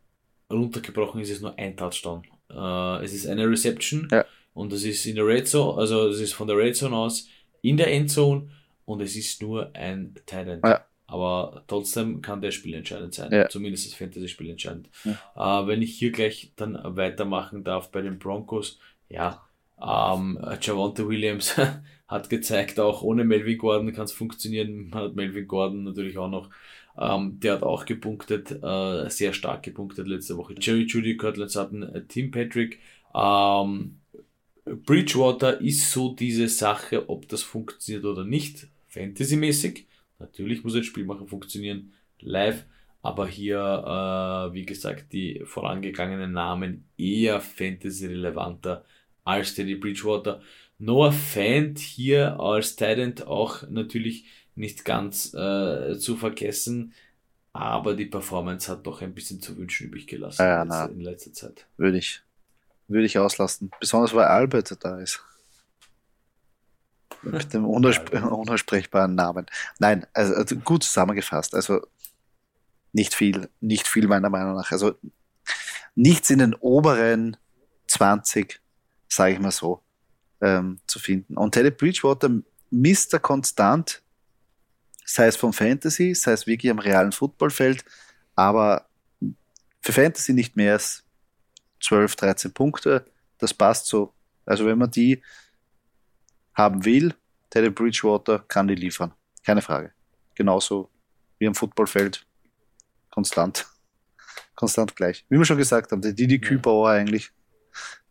runtergebrochen ist es nur ein Touchdown. Äh, es ist eine Reception ja. und das ist in der Red Zone, also es ist von der Red Zone aus in der Endzone und es ist nur ein Titan. Ja. Aber trotzdem kann der Spiel entscheidend sein. Ja. Zumindest das Fantasy-Spiel entscheidend. Äh, wenn ich hier gleich dann weitermachen darf bei den Broncos, ja, ähm, Javante Williams hat gezeigt, auch ohne Melvin Gordon kann es funktionieren. Man hat Melvin Gordon natürlich auch noch. Ähm, der hat auch gepunktet, äh, sehr stark gepunktet letzte Woche. Jerry Judy, Cortland Sutton, äh, Tim Patrick. Ähm, Bridgewater ist so diese Sache, ob das funktioniert oder nicht, fantasymäßig. Natürlich muss ein Spielmacher funktionieren, live, aber hier, äh, wie gesagt, die vorangegangenen Namen eher fantasy-relevanter als Teddy Bridgewater. Noah Fant hier als Talent auch natürlich nicht ganz äh, zu vergessen, aber die Performance hat doch ein bisschen zu wünschen übrig gelassen ja, in, letzter, in letzter Zeit. Würde ich, würde ich auslassen. Besonders weil Albert da ist. Mit dem unauspr unaussprechbaren Namen. Nein, also, also, gut zusammengefasst. Also nicht viel, nicht viel meiner Meinung nach. Also nichts in den oberen 20 sage ich mal so, ähm, zu finden. Und Teddy Bridgewater misst er konstant, sei es vom Fantasy, sei es wirklich am realen Footballfeld, aber für Fantasy nicht mehr als 12, 13 Punkte, das passt so. Also wenn man die haben will, Teddy Bridgewater kann die liefern. Keine Frage. Genauso wie am Footballfeld. Konstant. Konstant gleich. Wie wir schon gesagt haben, der Didi Kübauer eigentlich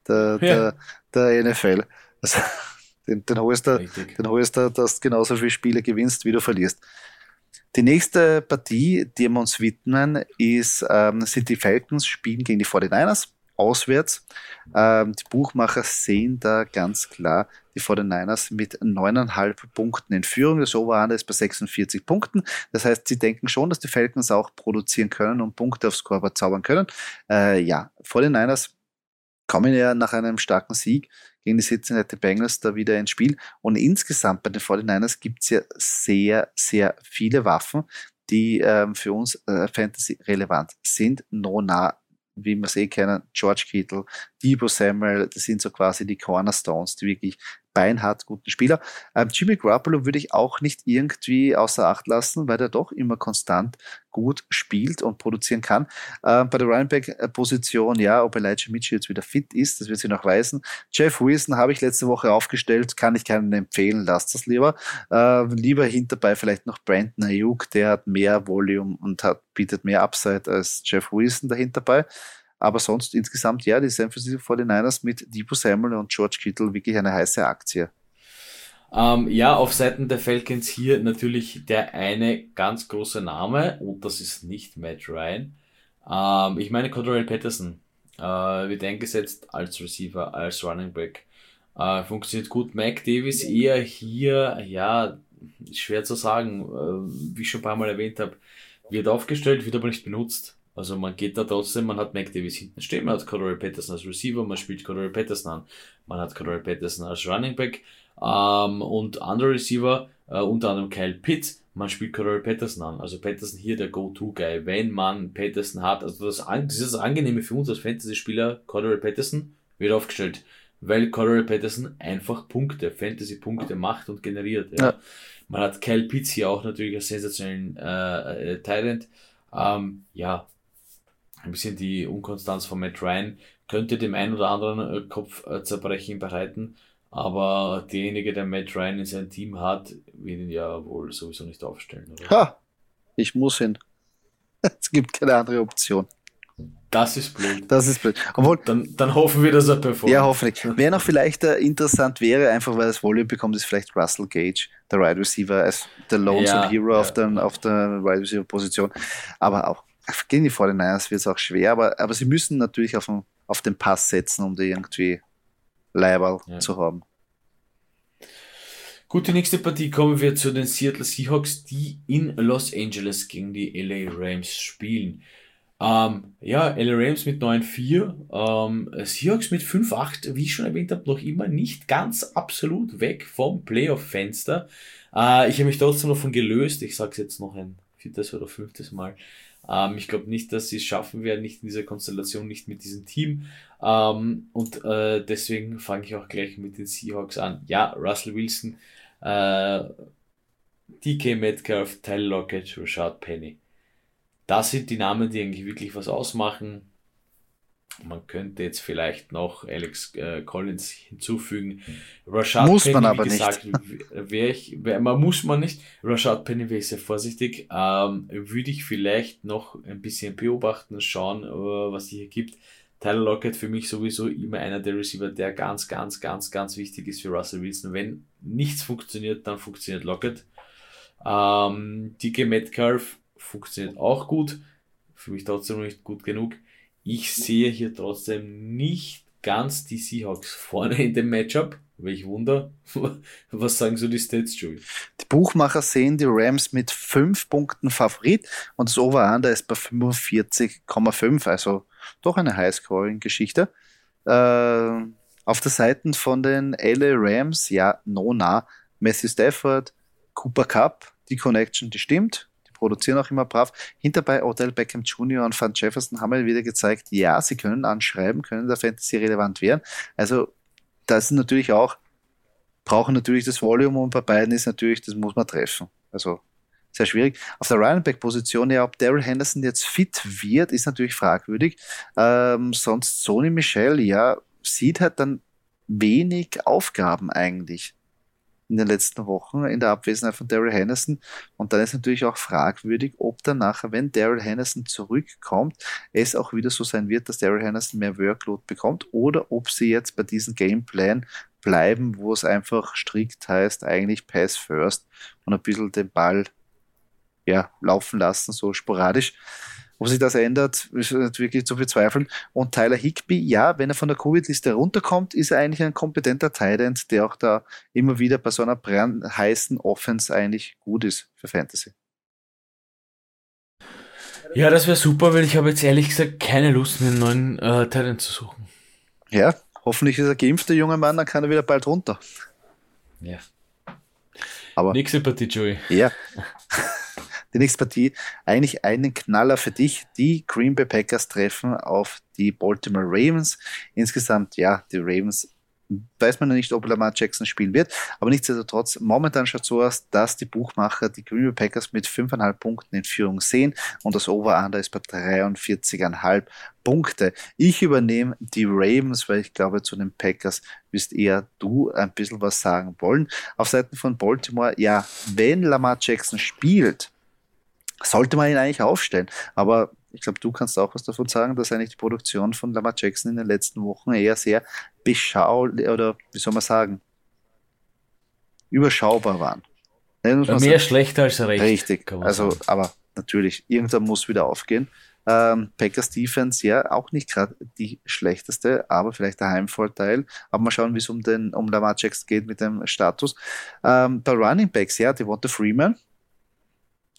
der, ja. der, der NFL. Also, den, den holst du, den holst du, dass du genauso viele Spiele gewinnst, wie du verlierst. Die nächste Partie, die wir uns widmen, ist, ähm, sind die Falcons spielen gegen die 49ers auswärts. Ähm, die Buchmacher sehen da ganz klar die 49ers mit neuneinhalb Punkten in Führung. Das Over-Under ist bei 46 Punkten. Das heißt, sie denken schon, dass die Falcons auch produzieren können und Punkte aufs Scoreboard zaubern können. Äh, ja, 49ers kommen ja nach einem starken Sieg gegen die Cincinnati Bengals da wieder ins Spiel. Und insgesamt bei den 49ers gibt es ja sehr, sehr viele Waffen, die ähm, für uns äh, Fantasy relevant sind. Nona, wie wir eh kennen, George Kittle, Debo Samuel, das sind so quasi die Cornerstones, die wirklich beinhart guten Spieler. Ähm, Jimmy Garoppolo würde ich auch nicht irgendwie außer Acht lassen, weil er doch immer konstant gut spielt und produzieren kann. Ähm, bei der Running-Back-Position, ja, ob Elijah Mitchell jetzt wieder fit ist, das wird sich noch weisen. Jeff Wilson habe ich letzte Woche aufgestellt, kann ich keinen empfehlen, lasst das lieber. Äh, lieber hinterbei vielleicht noch Brandon Ayuk, der hat mehr Volume und hat, bietet mehr Upside als Jeff Wilson dahinterbei. Aber sonst insgesamt, ja, die San Francisco 49ers mit Debo Samuel und George Kittle wirklich eine heiße Aktie. Ähm, ja, auf Seiten der Falcons hier natürlich der eine ganz große Name und das ist nicht Matt Ryan. Ähm, ich meine Cordell Patterson äh, wird eingesetzt als Receiver, als Running Back. Äh, funktioniert gut. Mac Davis eher hier, ja, schwer zu sagen, äh, wie ich schon ein paar Mal erwähnt habe, wird aufgestellt, wird aber nicht benutzt. Also man geht da trotzdem, man hat Mac Davis hinten stehen, man hat Cordell Patterson als Receiver, man spielt Cordell Patterson an, man hat Cordell Patterson als Running Back ähm, und andere Receiver, äh, unter anderem Kyle Pitts, man spielt Cordell Patterson an. Also Patterson hier der Go-To-Guy, wenn man Patterson hat. Also das, das ist das Angenehme für uns als Fantasy-Spieler, Cordell Patterson wird aufgestellt, weil Cordell Patterson einfach Punkte, Fantasy-Punkte macht und generiert. Ja. ja. Man hat Kyle Pitts hier auch natürlich als sensationellen äh, äh, Talent. Ähm, ja, ein bisschen die Unkonstanz von Matt Ryan könnte dem einen oder anderen äh, Kopfzerbrechen bereiten, aber derjenige, der Matt Ryan in seinem Team hat, wird ihn ja wohl sowieso nicht aufstellen. Oder? Ha, ich muss hin. Es gibt keine andere Option. Das ist blöd. Das ist blöd. Obwohl, dann, dann hoffen wir, dass er performt. Ja, hoffentlich. Wer noch vielleicht äh, interessant wäre, einfach weil er das Volume bekommt, ist vielleicht Russell Gage, der Wide Receiver, als der Lone ja, Hero ja. auf, der, auf der Wide Receiver Position. Aber auch gegen die 49ers wird es auch schwer, aber, aber sie müssen natürlich auf den, auf den Pass setzen, um die irgendwie Leiberl ja. zu haben. Gut, die nächste Partie kommen wir zu den Seattle Seahawks, die in Los Angeles gegen die LA Rams spielen. Ähm, ja, LA Rams mit 9-4, ähm, Seahawks mit 5-8, wie ich schon erwähnt habe, noch immer nicht ganz absolut weg vom Playoff-Fenster. Äh, ich habe mich trotzdem davon gelöst, ich sage es jetzt noch ein viertes oder fünftes Mal, ähm, ich glaube nicht, dass sie es schaffen werden, nicht in dieser Konstellation, nicht mit diesem Team. Ähm, und äh, deswegen fange ich auch gleich mit den Seahawks an. Ja, Russell Wilson, äh, DK Metcalf, Tyler Lockett, Rashad Penny. Das sind die Namen, die eigentlich wirklich was ausmachen. Man könnte jetzt vielleicht noch Alex äh, Collins hinzufügen. Rashad muss Penny, man aber gesagt, nicht. Wär ich, wär, man muss man nicht. Rashad Penny wäre ich sehr vorsichtig. Ähm, würde ich vielleicht noch ein bisschen beobachten, schauen, uh, was hier gibt. Tyler Lockett für mich sowieso immer einer der Receiver, der ganz, ganz, ganz, ganz wichtig ist für Russell Wilson. Wenn nichts funktioniert, dann funktioniert Lockett. Ähm, DK Metcalf funktioniert auch gut. Für mich trotzdem nicht gut genug. Ich sehe hier trotzdem nicht ganz die Seahawks vorne in dem Matchup. Welch Wunder. Was sagen so die Stats, Joey? Die Buchmacher sehen die Rams mit 5 Punkten Favorit und das Over-Under ist bei 45,5, also doch eine High-Scoring-Geschichte. Äh, auf der Seite von den LA Rams, ja, Nona, Matthew Stafford, Cooper Cup, die Connection, die stimmt produzieren auch immer brav. Hinterbei Odell Beckham Jr. und Van Jefferson haben wir wieder gezeigt, ja, sie können anschreiben, können der Fantasy relevant werden. Also das ist natürlich auch, brauchen natürlich das Volume und bei beiden ist natürlich, das muss man treffen. Also sehr schwierig. Auf der Running Back Position, ja, ob Daryl Henderson jetzt fit wird, ist natürlich fragwürdig. Ähm, sonst Sony Michel, ja, sieht halt dann wenig Aufgaben eigentlich in den letzten Wochen in der Abwesenheit von Daryl Hennison. Und dann ist natürlich auch fragwürdig, ob dann nachher, wenn Daryl Hennison zurückkommt, es auch wieder so sein wird, dass Daryl Hennison mehr Workload bekommt oder ob sie jetzt bei diesem Gameplan bleiben, wo es einfach strikt heißt, eigentlich Pass First und ein bisschen den Ball ja, laufen lassen, so sporadisch. Ob sich das ändert, ist wirklich zu bezweifeln. Und Tyler Higby, ja, wenn er von der Covid-Liste runterkommt, ist er eigentlich ein kompetenter Tight der auch da immer wieder bei so einer heißen Offense eigentlich gut ist für Fantasy. Ja, das wäre super, weil ich habe jetzt ehrlich gesagt keine Lust, einen neuen äh, Titan zu suchen. Ja, hoffentlich ist er geimpft, der junge Mann, dann kann er wieder bald runter. Ja. Aber, Nächste Partie, Joey. Ja. die nächste Partie eigentlich einen Knaller für dich. Die Green Bay Packers treffen auf die Baltimore Ravens. Insgesamt, ja, die Ravens weiß man noch nicht, ob Lamar Jackson spielen wird. Aber nichtsdestotrotz, momentan schaut es so aus, dass die Buchmacher die Green Bay Packers mit 5,5 Punkten in Führung sehen und das Over-Under ist bei 43,5 Punkte. Ich übernehme die Ravens, weil ich glaube, zu den Packers wirst eher du ein bisschen was sagen wollen. Auf Seiten von Baltimore, ja, wenn Lamar Jackson spielt, sollte man ihn eigentlich aufstellen. Aber ich glaube, du kannst auch was davon sagen, dass eigentlich die Produktion von Lamar Jackson in den letzten Wochen eher sehr beschaulich oder wie soll man sagen, überschaubar waren. Mehr sagen. schlechter als recht. Richtig. Also, sagen. aber natürlich, irgendwann muss wieder aufgehen. Ähm, Packers Defense, ja, auch nicht gerade die schlechteste, aber vielleicht der Heimvorteil. Aber mal schauen, wie es um den um Lamar Jackson geht mit dem Status. Ähm, bei Running Backs, ja, die Devonta Freeman,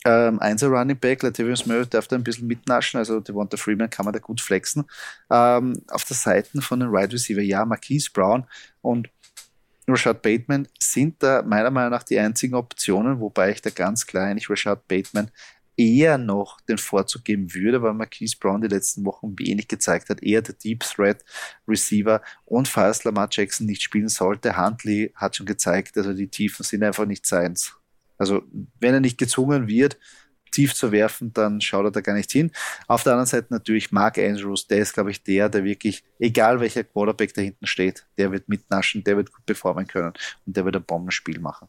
ähm, Einser Running Back, Latavius Murray darf da ein bisschen mitnaschen, also Devonta Freeman kann man da gut flexen. Ähm, auf der Seite von den Wide Receiver, ja, Marquise Brown und Rashad Bateman sind da meiner Meinung nach die einzigen Optionen, wobei ich da ganz klar eigentlich Rashad Bateman eher noch den Vorzug geben würde, weil Marquise Brown die letzten Wochen wenig gezeigt hat, eher der Deep Threat Receiver und falls Lamar Jackson nicht spielen sollte, Huntley hat schon gezeigt, also die Tiefen sind einfach nicht seins. Also wenn er nicht gezwungen wird, tief zu werfen, dann schaut er da gar nicht hin. Auf der anderen Seite natürlich Mark Andrews, der ist, glaube ich, der, der wirklich, egal welcher Quarterback da hinten steht, der wird mitnaschen, der wird gut performen können und der wird ein Bombenspiel machen.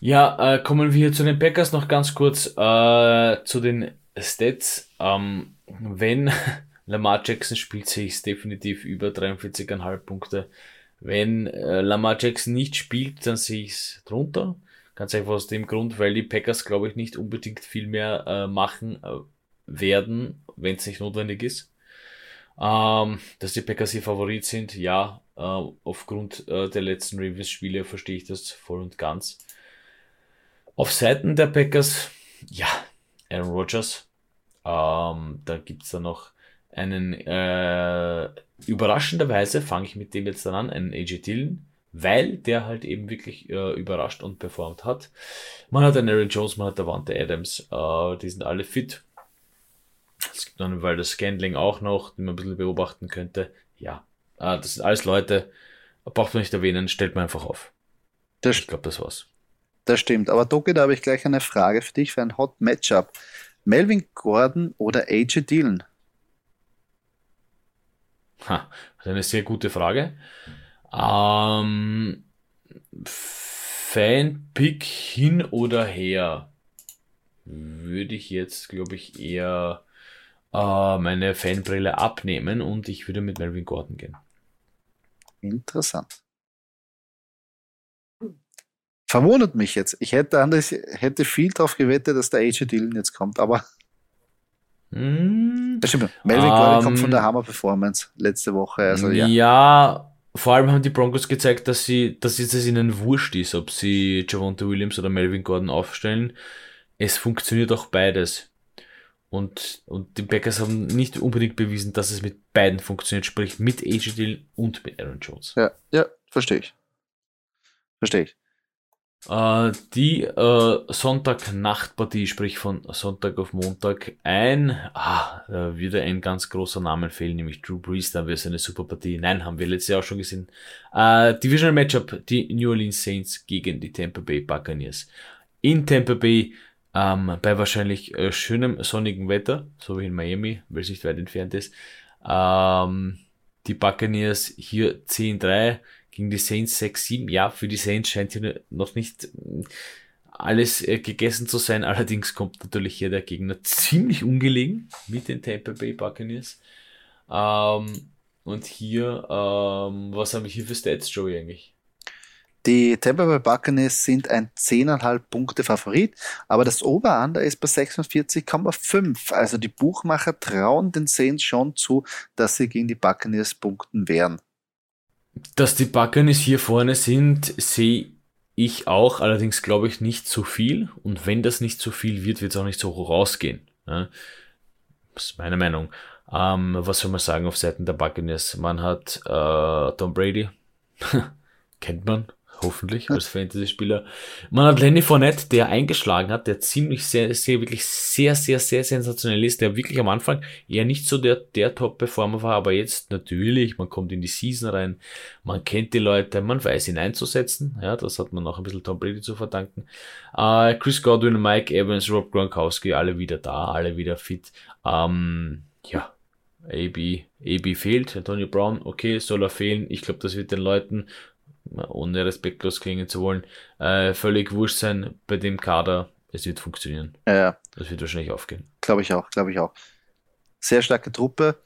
Ja, äh, kommen wir zu den Packers noch ganz kurz äh, zu den Stats. Ähm, wenn Lamar Jackson spielt, sehe ich es definitiv über 43,5 Punkte. Wenn äh, Lamar Jackson nicht spielt, dann sehe ich es drunter. Ganz einfach aus dem Grund, weil die Packers, glaube ich, nicht unbedingt viel mehr äh, machen äh, werden, wenn es nicht notwendig ist. Ähm, dass die Packers hier Favorit sind, ja, äh, aufgrund äh, der letzten Ravens-Spiele verstehe ich das voll und ganz. Auf Seiten der Packers, ja, Aaron Rodgers. Ähm, da gibt's dann noch einen, äh, überraschenderweise fange ich mit dem jetzt dann an, einen AJ Dillon weil der halt eben wirklich äh, überrascht und performt hat. Man hat einen Aaron Jones, man hat Davante Adams, äh, die sind alle fit. Es gibt dann, weil das Scandling auch noch, den man ein bisschen beobachten könnte. Ja, äh, das sind alles Leute, braucht man nicht erwähnen, stellt man einfach auf. Das ich glaube, das war's. Das stimmt. Aber Doki, da habe ich gleich eine Frage für dich für ein Hot Matchup. Melvin Gordon oder AJ Dillon? Ha, das ist eine sehr gute Frage. Ähm, Fanpick hin oder her würde ich jetzt, glaube ich, eher äh, meine Fanbrille abnehmen und ich würde mit Melvin Gordon gehen. Interessant. Verwundert mich jetzt. Ich hätte anders, hätte viel darauf gewettet, dass der AJ Dillon jetzt kommt, aber. Mm, das stimmt. Melvin um, Gordon kommt von der ähm, Hammer Performance letzte Woche. Also, ja. ja, vor allem haben die Broncos gezeigt, dass sie, dass es ihnen wurscht ist, ob sie Javonte Williams oder Melvin Gordon aufstellen. Es funktioniert auch beides. Und, und die Packers haben nicht unbedingt bewiesen, dass es mit beiden funktioniert, sprich mit AJ Dill und mit Aaron Jones. Ja, ja, verstehe ich. Verstehe ich. Äh, die äh, Sonntagnachtpartie, sprich von Sonntag auf Montag, ein, ah, würde ein ganz großer Name fehlen, nämlich Drew Brees, da wäre es eine super Partie. Nein, haben wir letztes Jahr auch schon gesehen. Äh, Divisional Matchup, die New Orleans Saints gegen die Tampa Bay Buccaneers. In Tampa Bay, ähm, bei wahrscheinlich äh, schönem sonnigen Wetter, so wie in Miami, weil es nicht weit entfernt ist. Ähm, die Buccaneers hier 10-3 gegen die Saints 6-7. Ja, für die Saints scheint hier noch nicht äh, alles äh, gegessen zu sein. Allerdings kommt natürlich hier der Gegner ziemlich ungelegen mit den Tampa Bay Buccaneers. Ähm, und hier, ähm, was habe ich hier für Stats, Joey, eigentlich? Die Tampa Bay Buccaneers sind ein 10,5 Punkte Favorit, aber das Over-Under ist bei 46,5. Also die Buchmacher trauen den Saints schon zu, dass sie gegen die Buccaneers punkten werden. Dass die Buccaneers hier vorne sind, sehe ich auch, allerdings glaube ich nicht zu viel. Und wenn das nicht zu viel wird, wird es auch nicht so hoch rausgehen. Ja? Das ist meine Meinung. Ähm, was soll man sagen auf Seiten der Buccaneers? Man hat äh, Tom Brady, kennt man, hoffentlich als Fantasy-Spieler. Man hat Lenny Fournette, der eingeschlagen hat, der ziemlich sehr, sehr, wirklich sehr, sehr, sehr sensationell ist, der wirklich am Anfang eher nicht so der, der Top-Performer war, aber jetzt natürlich, man kommt in die Season rein, man kennt die Leute, man weiß ihn einzusetzen, ja, das hat man auch ein bisschen Tom Brady zu verdanken. Äh, Chris Godwin, Mike Evans, Rob Gronkowski, alle wieder da, alle wieder fit. Ähm, ja, AB, AB fehlt, Antonio Brown, okay, soll er fehlen. Ich glaube, das wird den Leuten ohne respektlos klingen zu wollen, äh, völlig wurscht sein bei dem Kader. Es wird funktionieren. Ja. Das wird wahrscheinlich aufgehen. Glaube ich auch, glaube ich auch. Sehr starke Truppe,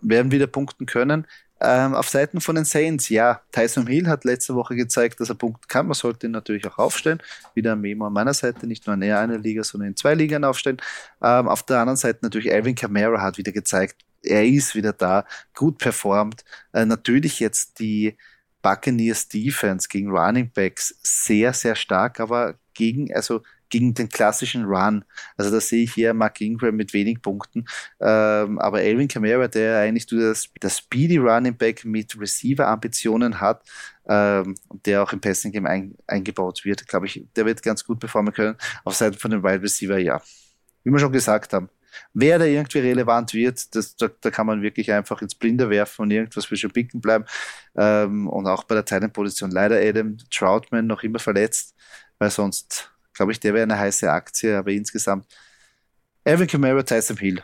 werden wieder punkten können. Ähm, auf Seiten von den Saints, ja, Tyson Hill hat letzte Woche gezeigt, dass er punkten kann. Man sollte ihn natürlich auch aufstellen. Wieder ein Memo an meiner Seite, nicht nur in einer Liga, sondern in zwei Ligen aufstellen. Ähm, auf der anderen Seite natürlich Alvin Kamara hat wieder gezeigt, er ist wieder da, gut performt. Äh, natürlich jetzt die Buccaneers Defense gegen Running Backs sehr, sehr stark, aber gegen, also gegen den klassischen Run. Also da sehe ich hier Mark Ingram mit wenig Punkten. Ähm, aber Alvin Kamara, der eigentlich das, das Speedy Running Back mit Receiver-Ambitionen hat ähm, der auch im Passing Game ein, eingebaut wird, glaube ich, der wird ganz gut performen können. Auf Seiten von den Wide Receiver, ja. Wie wir schon gesagt haben, Wer da irgendwie relevant wird, das, da, da, kann man wirklich einfach ins Blinde werfen und irgendwas wird schon picken bleiben. Ähm, und auch bei der Teilenposition leider Adam Troutman noch immer verletzt, weil sonst, glaube ich, der wäre eine heiße Aktie, aber insgesamt Evan Kamara, Tyson Hill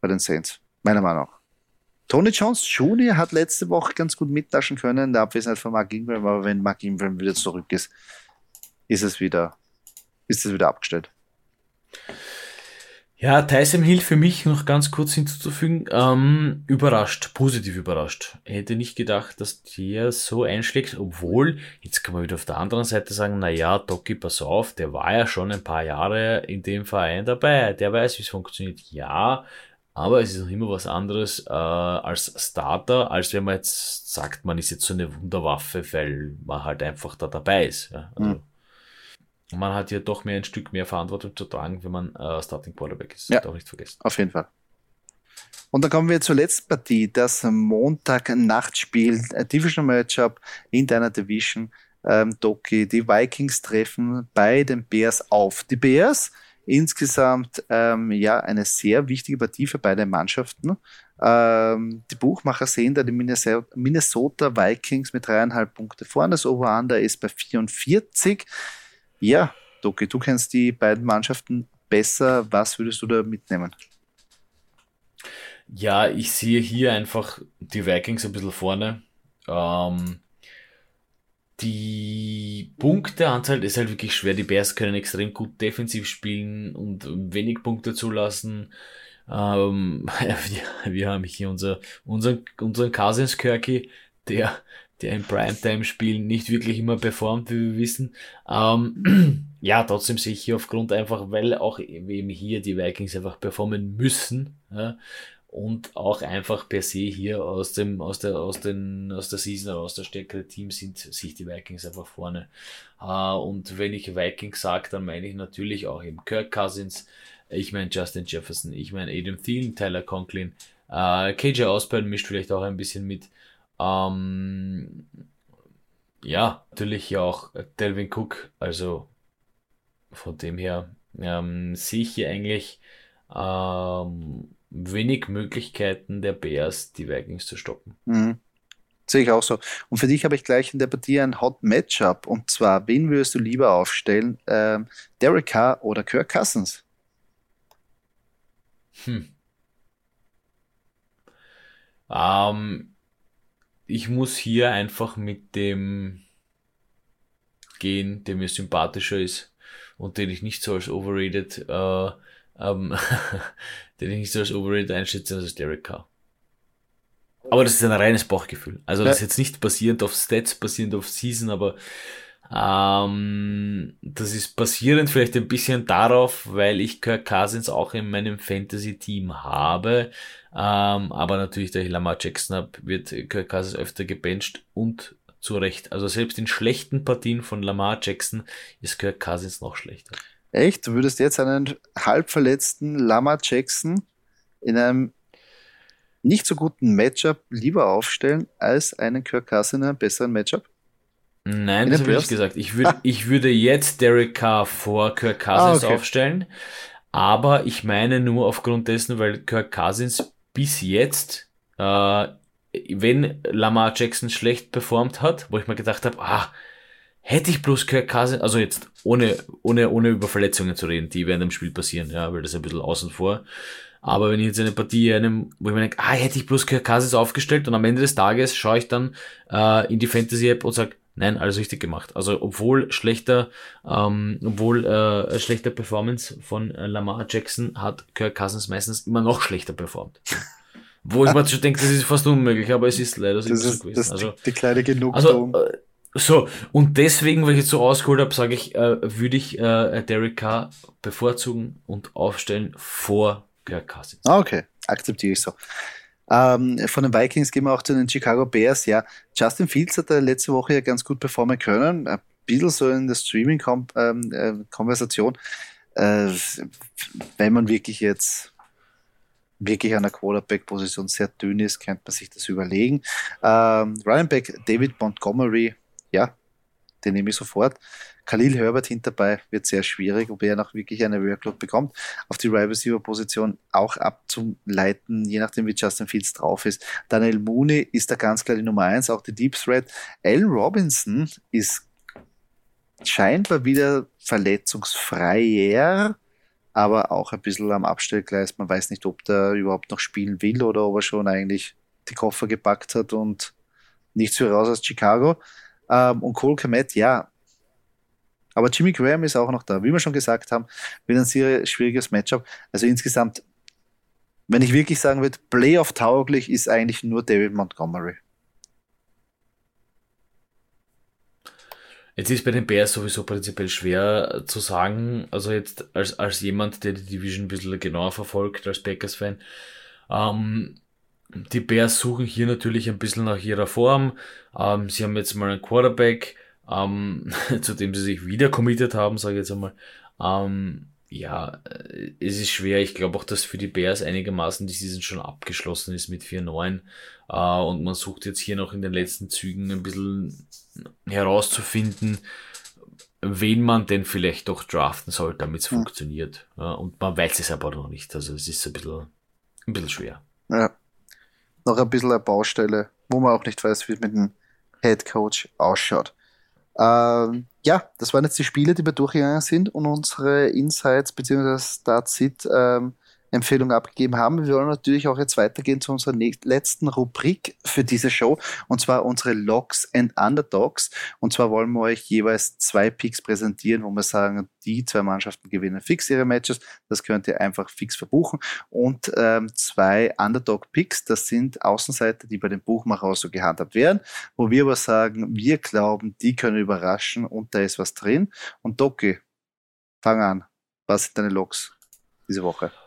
bei den Saints, meiner Meinung nach. Tony Jones Jr. hat letzte Woche ganz gut mitnaschen können, der Abwesenheit von Mark Ingram, aber wenn Mark Ingram wieder zurück ist, ist es wieder, ist es wieder abgestellt. Ja, Tyson Hill für mich noch ganz kurz hinzuzufügen, ähm, überrascht, positiv überrascht. Ich hätte nicht gedacht, dass der so einschlägt, obwohl, jetzt kann man wieder auf der anderen Seite sagen, na ja, Doki, pass auf, der war ja schon ein paar Jahre in dem Verein dabei, der weiß, wie es funktioniert. Ja, aber es ist noch immer was anderes äh, als Starter, als wenn man jetzt sagt, man ist jetzt so eine Wunderwaffe, weil man halt einfach da dabei ist. Ja? Also, mhm man hat ja doch mehr ein Stück mehr Verantwortung zu tragen, wenn man äh, Starting Quarterback ist. Ja, auch nicht vergessen. Auf jeden Fall. Und dann kommen wir zur letzten Partie, das Montag-Nachtspiel, Division Matchup in deiner Division. Ähm, Doki, die Vikings treffen bei den Bears auf. Die Bears insgesamt ähm, ja eine sehr wichtige Partie für beide Mannschaften. Ähm, die Buchmacher sehen da die Minnesota Vikings mit dreieinhalb Punkte vorne. Das Over-Under ist bei 44. Ja, Doki, du kennst die beiden Mannschaften besser. Was würdest du da mitnehmen? Ja, ich sehe hier einfach die Vikings ein bisschen vorne. Ähm, die Punkteanzahl ist halt wirklich schwer. Die Bears können extrem gut defensiv spielen und wenig Punkte zulassen. Ähm, wir, haben hier unser, unseren, unseren Cousins Kirky, der der im Primetime-Spielen nicht wirklich immer performt, wie wir wissen. Ähm, ja, trotzdem sehe ich hier aufgrund einfach, weil auch eben hier die Vikings einfach performen müssen. Ja, und auch einfach per se hier aus dem, aus der, aus den, aus der Season oder aus der stärkere Team sind sich die Vikings einfach vorne. Uh, und wenn ich Vikings sage, dann meine ich natürlich auch eben Kirk Cousins, ich meine Justin Jefferson, ich meine Adam Thielen, Tyler Conklin, uh, KJ Osborne mischt vielleicht auch ein bisschen mit. Ähm, ja, natürlich ja auch Delvin Cook, also von dem her ähm, sehe ich hier eigentlich ähm, wenig Möglichkeiten der Bears, die Vikings zu stoppen. Mhm. Sehe ich auch so. Und für dich habe ich gleich in der Partie ein Hot Matchup. Und zwar, wen würdest du lieber aufstellen? Ähm, Derek Carr oder Kirk Cousins? Hm. Ähm, ich muss hier einfach mit dem gehen, der mir sympathischer ist und den ich nicht so als overrated, äh, ähm, den ich nicht so als overrated einschätze, das ist Derek Carr. Aber das ist ein reines Bauchgefühl. Also das ist jetzt nicht basierend auf Stats, basierend auf Season, aber ähm, das ist basierend vielleicht ein bisschen darauf, weil ich Kirk Cousins auch in meinem Fantasy-Team habe. Ähm, aber natürlich, da ich Lamar Jackson habe, wird Kirk Cousins öfter gebencht und zu Recht. Also selbst in schlechten Partien von Lamar Jackson ist Kirk Cousins noch schlechter. Echt? Du würdest jetzt einen halbverletzten Lamar Jackson in einem nicht so guten Matchup lieber aufstellen als einen Kirk Cousins in einem besseren Matchup? Nein, das habe ich nicht gesagt. Ich, würd, ah. ich würde jetzt Derek Carr vor Kirk Cousins ah, okay. aufstellen, aber ich meine nur aufgrund dessen, weil Kirk Cousins bis jetzt, äh, wenn Lamar Jackson schlecht performt hat, wo ich mir gedacht habe, ah, hätte ich bloß Kirk Cousins, also jetzt ohne, ohne, ohne über Verletzungen zu reden, die während dem Spiel passieren, ja, weil das ist ein bisschen außen vor. Aber wenn ich jetzt eine Partie einem, wo ich mir denke, ah, hätte ich bloß Kirk Cousins aufgestellt und am Ende des Tages schaue ich dann äh, in die Fantasy-App und sage, nein, alles richtig gemacht. Also obwohl schlechter, ähm, obwohl äh, schlechter Performance von äh, Lamar Jackson hat Kirk Cousins meistens immer noch schlechter performt. Wo ich mir schon denke, das ist fast unmöglich, aber es ist leider so gewesen. Das ist also, die kleine Genugtuung. Also, äh, so, und deswegen, weil ich jetzt so ausgeholt habe, sage ich, äh, würde ich äh, Derek Carr bevorzugen und aufstellen vor Kirk Cousins. Ah, okay, akzeptiere ich so. Ähm, von den Vikings gehen wir auch zu den Chicago Bears. Ja, Justin Fields hat letzte Woche ja ganz gut performen können. Ein bisschen so in der Streaming-Konversation. Ähm, äh, wenn man wirklich jetzt wirklich an der Quarterback-Position sehr dünn ist, könnte man sich das überlegen. Ähm, Running Back David Montgomery, ja, den nehme ich sofort. Khalil Herbert hinterbei wird sehr schwierig, ob er noch wirklich eine Workload bekommt. Auf die Wide Receiver Position auch abzuleiten, je nachdem wie Justin Fields drauf ist. Daniel Mooney ist da ganz klar die Nummer eins, auch die Deep Threat. Allen Robinson ist scheinbar wieder verletzungsfreier, aber auch ein bisschen am Abstellgleis. Man weiß nicht, ob der überhaupt noch spielen will oder ob er schon eigentlich die Koffer gepackt hat und nichts für raus aus Chicago. Ähm, und Cole Komet, ja. Aber Jimmy Graham ist auch noch da. Wie wir schon gesagt haben, wird ein sehr schwieriges Matchup. Also insgesamt, wenn ich wirklich sagen würde, Playoff-tauglich ist eigentlich nur David Montgomery. Jetzt ist bei den Bears sowieso prinzipiell schwer zu sagen, also jetzt als, als jemand, der die Division ein bisschen genauer verfolgt, als Packers-Fan. Ähm, die Bears suchen hier natürlich ein bisschen nach ihrer Form. Ähm, sie haben jetzt mal einen Quarterback, ähm, zu dem sie sich wieder committed haben, sage ich jetzt einmal. Ähm, ja, äh, es ist schwer. Ich glaube auch, dass für die Bears einigermaßen die Season schon abgeschlossen ist mit 4-9. Äh, und man sucht jetzt hier noch in den letzten Zügen ein bisschen herauszufinden, wen man denn vielleicht doch draften soll, damit es ja. funktioniert. Ja, und man weiß es aber noch nicht. Also es ist ein bisschen, ein bisschen schwer. Ja noch ein bisschen eine Baustelle, wo man auch nicht weiß, wie es mit dem Head Coach ausschaut. Ähm, ja, das waren jetzt die Spiele, die wir durchgegangen sind und unsere Insights bzw. Start-Sit ähm, Empfehlung abgegeben haben. Wir wollen natürlich auch jetzt weitergehen zu unserer letzten Rubrik für diese Show und zwar unsere Logs and Underdogs. Und zwar wollen wir euch jeweils zwei Picks präsentieren, wo wir sagen, die zwei Mannschaften gewinnen fix ihre Matches. Das könnt ihr einfach fix verbuchen. Und ähm, zwei Underdog-Picks, das sind Außenseiter, die bei den Buchmacher auch so gehandhabt werden, wo wir aber sagen, wir glauben, die können überraschen und da ist was drin. Und Doki, fang an. Was sind deine Logs diese Woche?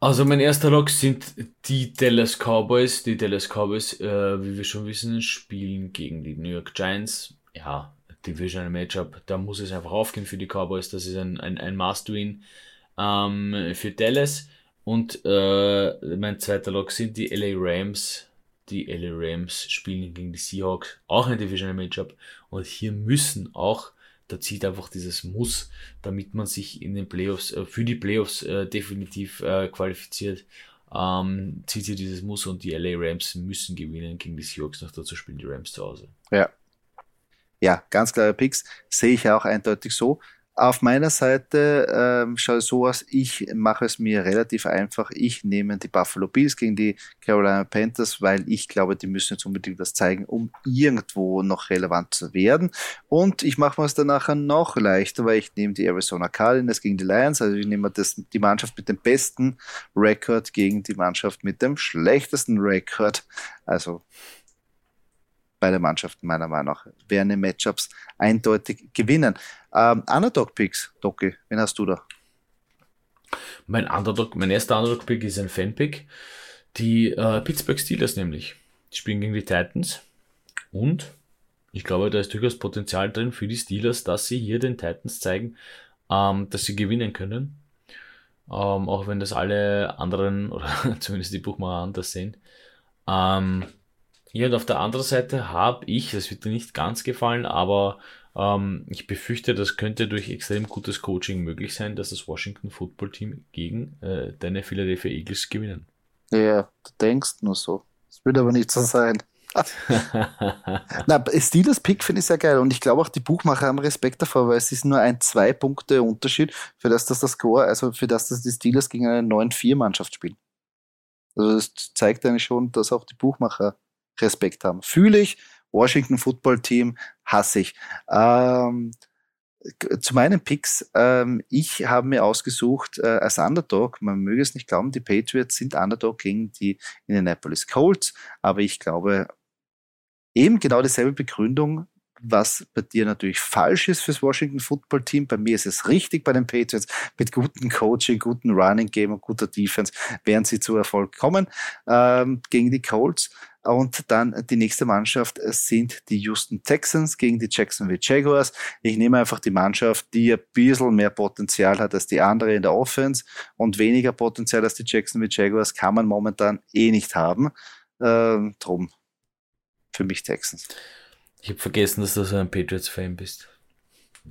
Also mein erster Lock sind die Dallas Cowboys. Die Dallas Cowboys, äh, wie wir schon wissen, spielen gegen die New York Giants. Ja, Divisional Matchup. Da muss es einfach aufgehen für die Cowboys. Das ist ein, ein, ein Must-Win ähm, für Dallas. Und äh, mein zweiter Lock sind die LA Rams. Die LA Rams spielen gegen die Seahawks. Auch ein Divisional Matchup. Und hier müssen auch da zieht einfach dieses Muss, damit man sich in den Playoffs, äh, für die Playoffs äh, definitiv äh, qualifiziert, ähm, zieht sie dieses Muss und die LA Rams müssen gewinnen gegen die Seahawks. Noch dazu spielen die Rams zu Hause. Ja. Ja, ganz klare Picks. Sehe ich auch eindeutig so. Auf meiner Seite ähm, schaut es so aus, ich mache es mir relativ einfach. Ich nehme die Buffalo Bills gegen die Carolina Panthers, weil ich glaube, die müssen jetzt unbedingt das zeigen, um irgendwo noch relevant zu werden. Und ich mache mir es dann nachher noch leichter, weil ich nehme die Arizona Cardinals gegen die Lions. Also ich nehme das, die Mannschaft mit dem besten Rekord gegen die Mannschaft mit dem schlechtesten Rekord. Also beide Mannschaften meiner Meinung nach werden in Matchups eindeutig gewinnen. Ähm, Underdog-Picks, Doki, wen hast du da? Mein Underdog, mein erster Underdog-Pick ist ein Fan-Pick. Die äh, Pittsburgh Steelers nämlich. Die spielen gegen die Titans. Und ich glaube, da ist durchaus Potenzial drin für die Steelers, dass sie hier den Titans zeigen, ähm, dass sie gewinnen können. Ähm, auch wenn das alle anderen, oder zumindest die Buchmacher anders sehen. Ähm, Ja, und auf der anderen Seite habe ich, das wird dir nicht ganz gefallen, aber ähm, ich befürchte, das könnte durch extrem gutes Coaching möglich sein, dass das Washington Football Team gegen äh, deine Philadelphia Eagles gewinnen. Ja, du denkst nur so. Es wird aber nicht so sein. Na, Steelers Pick finde ich sehr geil und ich glaube auch die Buchmacher haben Respekt davor, weil es ist nur ein zwei Punkte Unterschied, für das das, das Score, also für das dass die Steelers gegen eine 9-4 Mannschaft spielen. Also das zeigt eigentlich schon, dass auch die Buchmacher Respekt haben. Fühle ich, Washington Football Team hasse ich. Ähm, zu meinen Picks, ähm, ich habe mir ausgesucht äh, als Underdog, man möge es nicht glauben, die Patriots sind Underdog gegen die Indianapolis Colts, aber ich glaube, eben genau dieselbe Begründung, was bei dir natürlich falsch ist fürs Washington Football Team. Bei mir ist es richtig bei den Patriots. Mit gutem Coaching, gutem Running Game und guter Defense werden sie zu Erfolg kommen ähm, gegen die Colts. Und dann die nächste Mannschaft sind die Houston Texans gegen die Jacksonville Jaguars. Ich nehme einfach die Mannschaft, die ein bisschen mehr Potenzial hat als die andere in der Offense und weniger Potenzial als die Jacksonville Jaguars kann man momentan eh nicht haben. Ähm, drum für mich Texans. Ich habe vergessen, dass du so ein Patriots-Fan bist.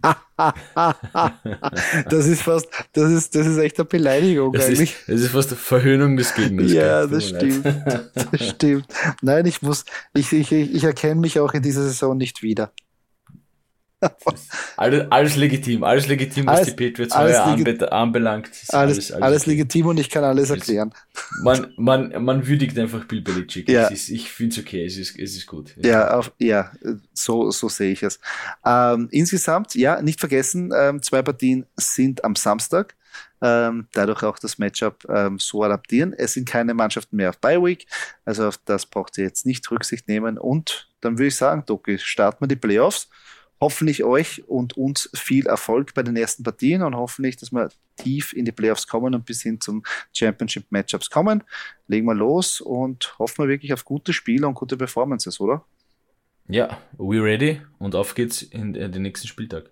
das ist fast, das ist, das ist echt eine Beleidigung das eigentlich. Ist, das ist fast eine Verhöhnung des Gegners. ja, das stimmt. Das stimmt. Nein, ich muss, ich, ich, ich erkenne mich auch in dieser Saison nicht wieder. Alles, alles legitim, alles legitim, was alles, die Patriots heuer anbe anbelangt. Alles, alles, alles, legitim und ich kann alles erklären. Man, man, man würdigt einfach Bill Belichick. Ja. Ist, ich finde es okay, es ist, es ist gut. Ja, auf, ja so, so sehe ich es. Ähm, insgesamt, ja, nicht vergessen, ähm, zwei Partien sind am Samstag. Ähm, dadurch auch das Matchup ähm, so adaptieren. Es sind keine Mannschaften mehr auf Bye Week, also auf das braucht ihr jetzt nicht Rücksicht nehmen. Und dann würde ich sagen, Doki, starten wir die Playoffs hoffentlich euch und uns viel Erfolg bei den ersten Partien und hoffentlich, dass wir tief in die Playoffs kommen und bis hin zum Championship Matchups kommen. Legen wir los und hoffen wir wirklich auf gute Spiele und gute Performances, oder? Ja, we ready und auf geht's in den nächsten Spieltag.